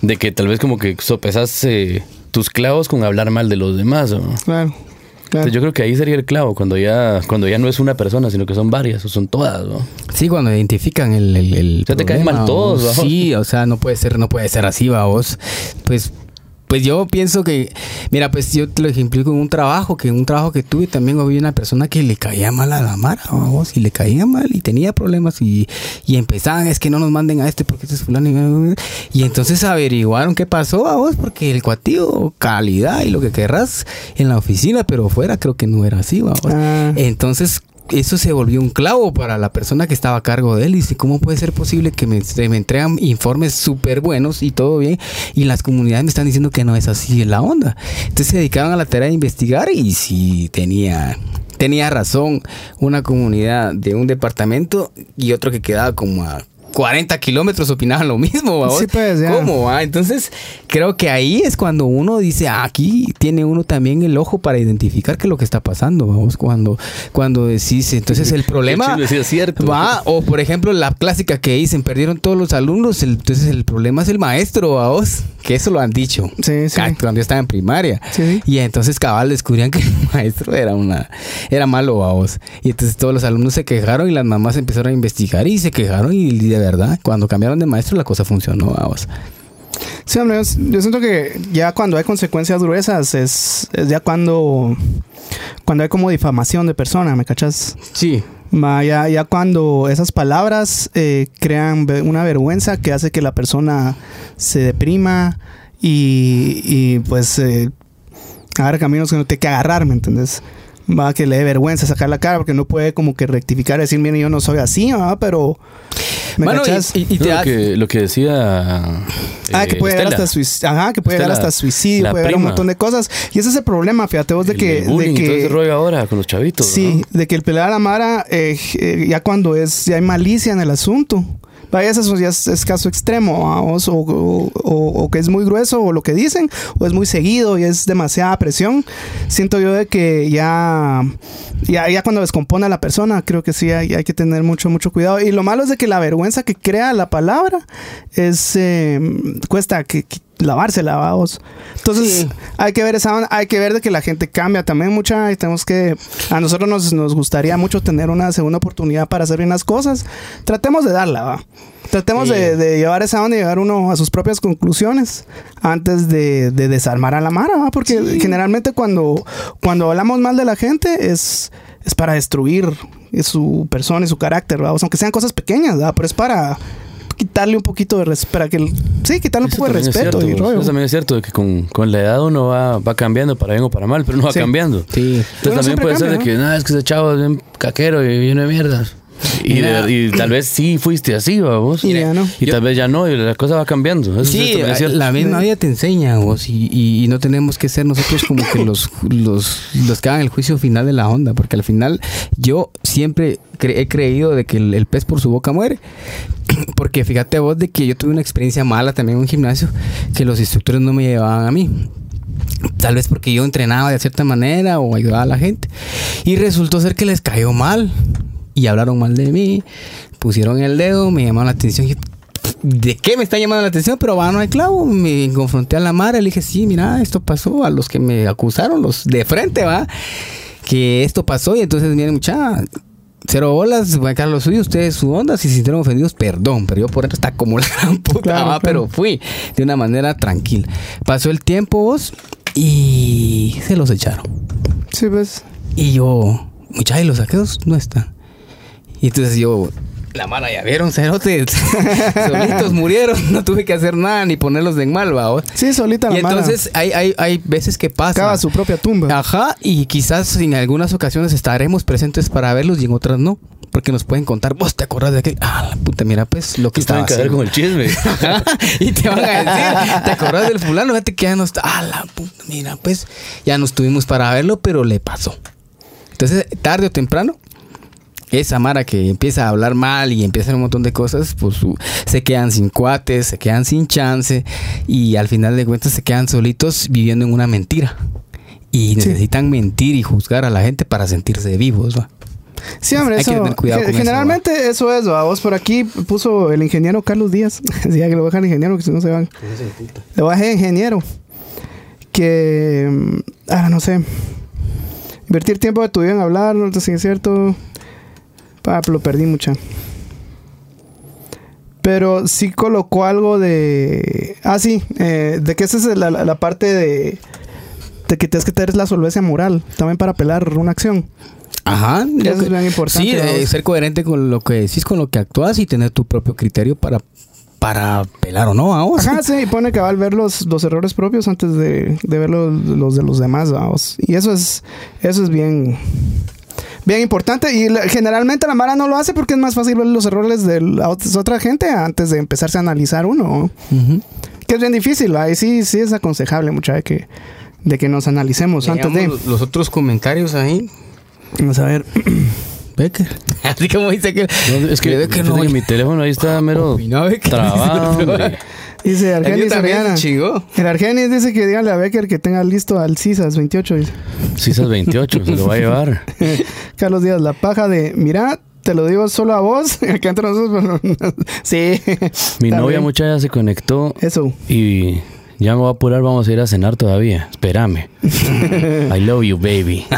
de que tal vez como que sopesas eh, tus clavos con hablar mal de los demás. ¿no? Claro. claro. Entonces yo creo que ahí sería el clavo, cuando ya, cuando ya no es una persona, sino que son varias, o son todas. ¿no? Sí, cuando identifican el, el, el O sea, te caen mal todos. ¿va? Sí, o sea, no puede ser, no puede ser así, va vos. Pues, pues yo pienso que, mira, pues yo te lo ejemplifico en un trabajo, que en un trabajo que tuve también había una persona que le caía mal a la Mara, ¿va vos, y le caía mal y tenía problemas y, y empezaban, es que no nos manden a este porque este es fulano. Y, y entonces averiguaron qué pasó a vos, porque el cuatío, calidad y lo que querrás en la oficina, pero fuera creo que no era así, va vos. Ah. Entonces, eso se volvió un clavo para la persona que estaba a cargo de él. Y dice, ¿cómo puede ser posible que me, me entregan informes súper buenos y todo bien? Y las comunidades me están diciendo que no es así la onda. Entonces se dedicaron a la tarea de investigar y sí tenía... Tenía razón una comunidad de un departamento y otro que quedaba como a 40 kilómetros opinaban lo mismo. ¿va? Sí, pues, ya. ¿Cómo? va? Entonces, creo que ahí es cuando uno dice, ah, aquí tiene uno también el ojo para identificar qué es lo que está pasando. Vamos, cuando, cuando decís, entonces el problema chino, sí, es cierto. va, o por ejemplo, la clásica que dicen, perdieron todos los alumnos, el- entonces el problema es el maestro, vos, que eso lo han dicho. Sí, sí. Cuando yo estaba en primaria. Sí. Y entonces cabal descubrían que el maestro era una era malo a vos. Y entonces todos los alumnos se quejaron y las mamás empezaron a investigar y se quejaron y de ¿verdad? Cuando cambiaron de maestro la cosa funcionó, vamos. Sí, hombre, yo, yo siento que ya cuando hay consecuencias gruesas es, es ya cuando, cuando hay como difamación de persona, ¿me cachas? Sí. Ma, ya, ya cuando esas palabras eh, crean una vergüenza que hace que la persona se deprima y, y, pues eh, agarra caminos que no tiene que agarrar, ¿me entiendes? Va que le dé vergüenza sacar la cara porque no puede como que rectificar y decir, mire, yo no soy así, ¿va? pero... ¿me Mano, cachas? y, y- y te lo, da- que, lo que decía. Ah, eh, que puede llegar Estela. hasta suicidio. Ajá, que puede llegar Estela, hasta suicidio, puede llegar a un montón de cosas. Y ese es el problema, fíjate vos, de El- que. bullying de que rollo ahora con los chavitos. sí, de que el pelear a la Mara, eh, eh, ya cuando es, ya hay malicia en el asunto. Vaya, eso ya es, caso extremo, vamos, o, o- o- que es muy grueso, o lo que dicen, o es muy seguido y es demasiada presión. Siento yo de que ya, ya, ya cuando descompone a la persona, creo que sí hay, que tener mucho, mucho cuidado. Y lo malo es de que la vergüenza que crea la palabra es, eh, cuesta que lavársela, vamos. Entonces, Sí. hay que ver esa onda, hay que ver de que la gente cambia también mucha y tenemos que, a nosotros nos, nos gustaría mucho tener una segunda oportunidad para hacer bien las cosas. Tratemos de darla, va. Tratemos Sí. de, de llevar esa onda y llegar uno a sus propias conclusiones antes de, de desarmar a la mara, ¿va? Porque generalmente cuando, cuando hablamos mal de la gente es, es para destruir su persona y su carácter, ¿va? O sea, aunque sean cosas pequeñas, ¿va? Pero es para quitarle un poquito de respeto, para que el- sí, quitarle un Eso poco de también es respeto cierto, y rollo. Eso también es cierto, de que con, con la edad uno va, va cambiando para bien o para mal, pero no va Sí. cambiando. Sí. Entonces Uno también puede ser de cambia, que, no, es que ese chavo es bien caquero y lleno de mierda. Y, de- y tal vez sí fuiste así, vos. Y no. Y Yo- tal vez ya no, y la cosa va cambiando. Eso Sí, es la misma vida te enseña vos y, y- y no tenemos que ser nosotros como que los, los, los que hagan el juicio final de la onda, porque al final yo siempre cre- he creído de que el, el pez por su boca muere, porque fíjate vos de que yo tuve una experiencia mala también en un gimnasio, que los instructores no me llevaban a mí. Tal vez porque yo entrenaba de cierta manera o ayudaba a la gente. Y resultó ser que les cayó mal. Y hablaron mal de mí. Pusieron el dedo, me llamaron la atención. y ¿De qué me está llamando la atención? Pero va, no hay clavo. Me confronté a la madre. Le dije, sí, mira, esto pasó. A los que me acusaron, los de frente, va. Que esto pasó. Y entonces, miren, mucha. Cero bolas, voy a quedar lo suyo, ustedes su onda, si se sintieron ofendidos, perdón, pero yo por dentro está como la gran puta, Claro, va, claro. pero fui de una manera tranquila. Pasó el tiempo vos y se los echaron. Sí, pues. Y yo, muchachos, los saqueos no están. Y entonces yo, la mala ya vieron, cerotes. Solitos murieron, no tuve que hacer nada ni ponerlos en mal, va. Sí, solita la Y entonces hay, hay, hay veces que pasa. Cava su propia tumba. Ajá, y quizás en algunas ocasiones estaremos presentes para verlos y en otras no. Porque nos pueden contar, vos te acordás de aquel. Ah, la puta, mira, pues lo que Que estaba estaba con haciendo. el chisme. Ajá, y te van a decir, ¿te acordás del fulano? Fíjate que ya no está. Ah, la puta, mira, pues ya nos tuvimos para verlo, pero le pasó. Entonces, tarde o temprano, esa Mara que empieza a hablar mal y empieza a hacer un montón de cosas, pues su- se quedan sin cuates, se quedan sin chance y al final de cuentas se quedan solitos viviendo en una mentira. Y necesitan mentir y juzgar a la gente para sentirse vivos. ¿va? Sí, hombre, Hay que tener cuidado con eso, generalmente eso, es, ¿va? vos por aquí puso el ingeniero Carlos Díaz. Decía que lo baja el ingeniero, que si no se van. Le bajé ingeniero. Que. mm, Ah, no sé. Invertir tiempo de tu vida en hablar, no sé si es cierto. Pa, lo perdí mucha. Pero sí colocó algo de. Ah, sí. eh, de que esa es la, la- la parte de. De que tienes que tener la solvencia moral también para apelar una acción. Ajá. Eso es bien importante, Sí, eh, ser coherente con lo que decís, con lo que actúas y tener tu propio criterio para, para pelar o no. Vamos. Ajá, sí, y pone que va a ver los, los errores propios antes de, de ver los, los de los demás, vamos. Y eso es, eso es bien, bien importante. Y generalmente la Mara no lo hace porque es más fácil ver los errores de la ot- otra gente antes de empezarse a analizar uno. Que es bien difícil, y sí, sí es aconsejable, mucha de que, de que nos analicemos antes de. Los otros comentarios ahí. Vamos a ver. Becker. Así como dice que. No, es que, que mi teléfono ahí está mero trabado. Dice Argenis Soriana. El Argenis dice que dígale a Becker que tenga listo al CISAS 28. dice. Cisas 28, se lo va a llevar. Carlos Díaz, la paja de, mira, te lo digo solo a vos, acá entre nosotros, pero no- sí. Mi novia muchacha se conectó Eso. y Ya me voy a apurar, vamos a ir a cenar todavía. Espérame. I love you, baby.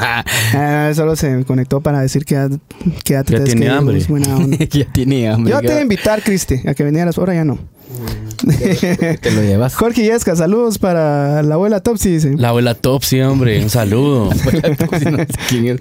Ah, solo se conectó para decir que que ya, tiene que hambre. es buena onda. ya tiene hambre. Yo te iba a invitar, Cristi, a que vinieras. Ahora ya no. Te lo llevas. Jorge Yesca, saludos para la abuela Topsy, dice. La abuela Topsy, hombre. Un saludo. ¿Quién es?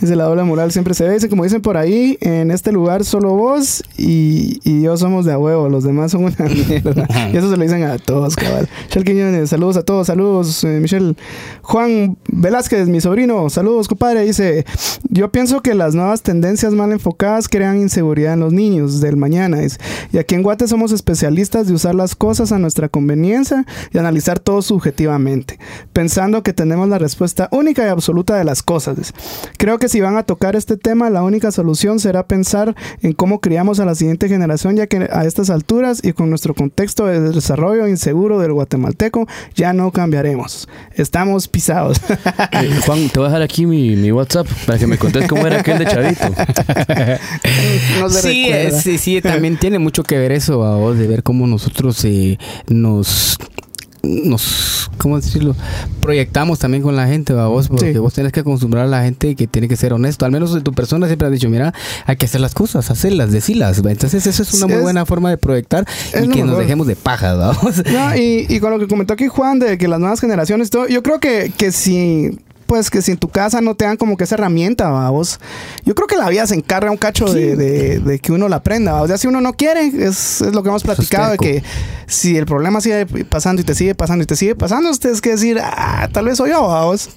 Dice la abuela mural siempre se ve. Dice, como dicen por ahí, en este lugar solo vos y, y yo somos de a huevo. Los demás son una mierda. y eso se lo dicen a todos, cabal. Michelle Quiñones, saludos a todos. Saludos, eh, Michelle. Juan Velázquez, mi sobrino. Saludos, compadre. Dice, yo pienso que las nuevas tendencias mal enfocadas crean inseguridad en los niños del mañana. Dice. Y aquí en Guate somos especialistas de usar las cosas a nuestra conveniencia y analizar todo subjetivamente, pensando que tenemos la respuesta única y absoluta de las cosas. dice. Creo que si van a tocar este tema, la única solución será pensar en cómo criamos a la siguiente generación, ya que a estas alturas y con nuestro contexto de desarrollo inseguro del guatemalteco, ya no cambiaremos. Estamos pisados. Eh, Juan, te voy a dejar aquí mi, mi WhatsApp para que me contes cómo era aquel de Chavito. No se Sí, es- sí, sí, también tiene mucho que ver eso, a vos, de ver cómo nosotros eh, nos nos, ¿cómo decirlo? Proyectamos también con la gente, ¿va vos, porque Sí. vos tenés que acostumbrar a la gente que tiene que ser honesto. Al menos de tu persona siempre has dicho, mira, hay que hacer las cosas, hacerlas, decirlas. ¿va? Entonces, eso es una muy es- buena forma de proyectar y que nos dejemos de pajas, ¿va vos? No, y, y con lo que comentó aquí Juan de que las nuevas generaciones, todo, yo creo que, que si pues que si en tu casa no te dan como que esa herramienta, ¿va? vos, yo creo que la vida se encarga un cacho de, de- de que uno la aprenda, ¿va? o sea, si uno no quiere, es, es lo que hemos platicado, de que si el problema sigue pasando y te sigue pasando y te sigue pasando, ustedes que decir, ah, tal vez soy yo, ¿va? vos.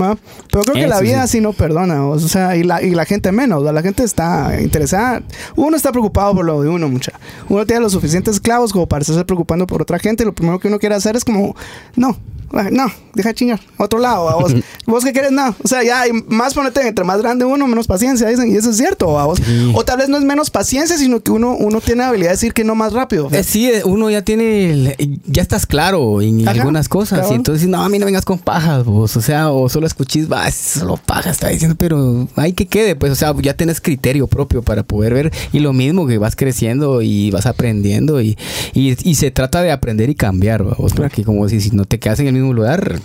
¿va? Pero creo que la vida sí. sí no perdona, ¿va? o sea, y la, y la gente menos, ¿va? la gente está interesada, uno está preocupado por lo de uno, mucha. Uno tiene los suficientes clavos como para estarse preocupando por otra gente, y lo primero que uno quiere hacer es como, no, no, deja de chingar, otro lado, a vos, vos qué quieres, no, o sea, ya, y más ponete, entre más grande uno, menos paciencia, dicen, y eso es cierto, a vos, o tal vez no es menos paciencia, sino que uno, uno tiene la habilidad de decir que no más rápido. Eh, sí, eh, uno ya tiene, el- ya estás claro en Ajá, algunas cosas. cabal. Y entonces, no, a mí no vengas con pajas, vos. O sea, o solo escuchís, va, solo pajas, está diciendo, pero hay que quede, pues, o sea, ya tienes criterio propio para poder ver. Y lo mismo que vas creciendo y vas aprendiendo. Y, y, y se trata de aprender y cambiar, vos. Porque, como si, si no te quedas en el mismo lugar,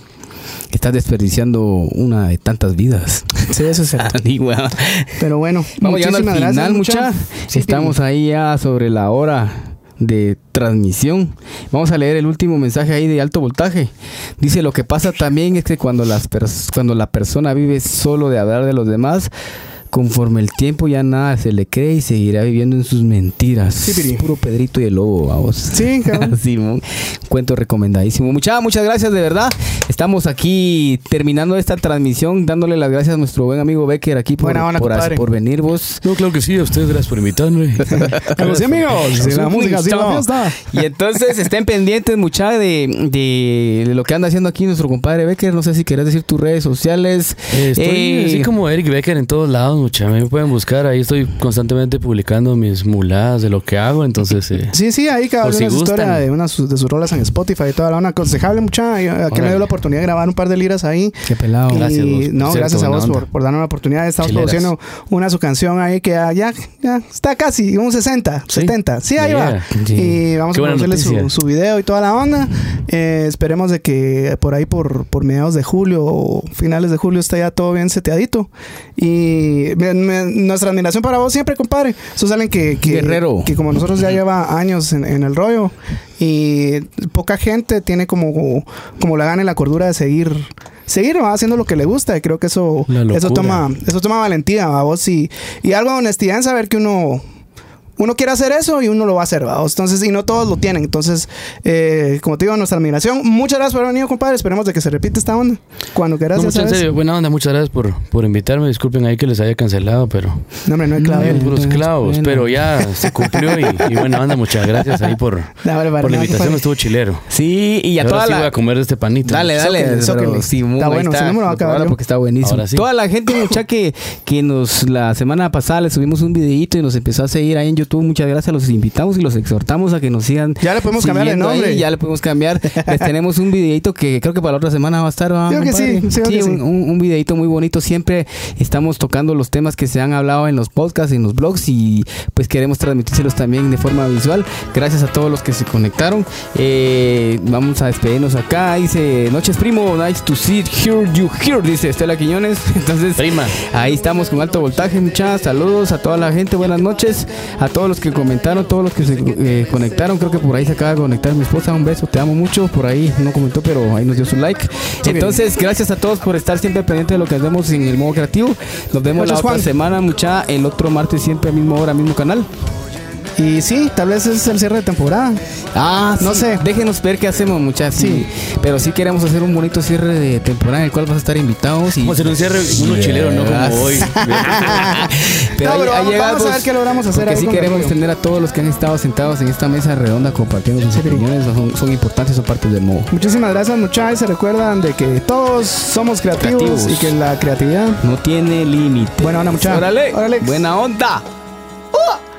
estás desperdiciando una de tantas vidas. Sí, eso Pero bueno, Vamos llegando al final, gracias. Sí, Estamos ahí ya sobre la hora de transmisión. Vamos a leer el último mensaje ahí de alto voltaje. Dice, lo que pasa también es que cuando, las pers- cuando la persona vive solo de hablar de los demás, conforme el tiempo ya nada se le cree y seguirá viviendo en sus mentiras. Sí, Piri. Puro Pedrito y el Lobo, vamos. Sí, cabrón. Simón. Cuento recomendadísimo. Muchas, muchas gracias, de verdad. Estamos aquí terminando esta transmisión, dándole las gracias a nuestro buen amigo Becker aquí por, Buena por, venir vos. No, claro que sí. A ustedes gracias por invitarme. Y amigos, la música, si la fiesta. Y entonces estén pendientes mucha de, de, de lo que anda haciendo aquí nuestro compadre Becker. No sé si querés decir tus redes sociales. Eh, Estoy Eh, así como Eric Becker en todos lados, mucha. Me pueden buscar. Ahí estoy constantemente publicando mis muladas de lo que hago. Entonces, eh, Sí, sí, ahí cada Por una historia de una de sus, de sus rolas en Spotify y toda la una aconsejable mucha. Yo- Aquí me dio la oportunidad de grabar un par de liras ahí. Qué pelado. Y- Gracias, vos, no, cierto, gracias a vos onda. por, por darnos la oportunidad. Estamos Chileras. produciendo una su canción ahí que ya, ya, ya está casi un 60, Sí. 70. Sí, ahí va. Yeah. Y vamos Qué a su, noticia. su video y toda la onda. Eh, esperemos de que por ahí, por, por mediados de julio o finales de julio, esté ya todo bien seteadito. Y me- me- nuestra admiración para vos siempre, compadre. Eso salen que, que, Guerrero. que como nosotros ya lleva años en, en el rollo y poca gente tiene como, como la gana y la cordura de seguir seguir ¿va? haciendo lo que le gusta y creo que eso eso toma eso toma valentía ¿va? vos y, y algo de honestidad en saber que uno uno quiere hacer eso y uno lo va a hacer, ¿va? Entonces, y no todos lo tienen. Entonces, eh, como te digo, nuestra admiración. Muchas gracias por haber venido, compadre. Esperemos de que se repita esta onda. Cuando quieras, no, en serio, buena onda. Muchas gracias por, por invitarme. Disculpen ahí que les haya cancelado, pero No, hombre, no hay eh, Bien, puros clavos. Pero ya se cumplió y, y buena onda. Muchas gracias ahí por, No, vale, vale, por la no, invitación. Estuvo chilero. Sí, y a Y ahora toda sí la... voy a comer de este panito. Dale, dale. Simón, Está bueno, si no me lo va a acabar Ahora porque está buenísimo. Ahora sí. Toda la gente, mucha que, que nos la semana pasada le subimos un videito y nos empezó a seguir ahí en YouTube. Muchas gracias. Los invitamos y los exhortamos a que nos sigan. Ya le podemos cambiar de siguiendo ahí, nombre. ya le podemos cambiar. Les tenemos un videito que creo que para la otra semana va a estar. ¿va, Creo que sí, que un, sí. un- un videito muy bonito. Siempre estamos tocando los temas que se han hablado en los podcasts, en los blogs y pues queremos transmitírselos también de forma visual. Gracias a todos los que se conectaron. Eh, vamos a despedirnos acá. Dice, noches primo, nice to see, hear you here, dice Estela Quiñones. Entonces, Prima. Ahí estamos con alto voltaje, muchachos. Saludos a toda la gente, buenas noches. A todos los que comentaron, todos los que se eh, conectaron. Creo que por ahí se acaba de conectar mi esposa. Un beso, te amo mucho. Por ahí no comentó, pero ahí nos dio su like. Entonces, gracias a todos por estar siempre pendientes de lo que hacemos en el modo creativo. Nos vemos la otra Juan. semana, mucha. El otro martes, siempre a misma hora, mismo canal. Y sí, tal vez es el cierre de temporada. Ah, No sí. sé. Déjenos ver qué hacemos, muchachos. Sí. Pero sí queremos hacer un bonito cierre de temporada en el cual vas a estar invitados. Y... Vamos a hacer un cierre, uno chilero, no como hoy. pero No, pero ahí vamos- llegamos, vamos a ver qué logramos hacer Porque ahí sí queremos tener a todos los que han estado sentados en esta mesa redonda compartiendo sus opiniones. Son, son importantes, son parte del modo. Muchísimas gracias, muchachos. Se recuerdan de que todos somos creativos, Creativos. y que la creatividad. No tiene límite. Buena onda, mucha. Órale. Órale. Buena onda. ¡Uh!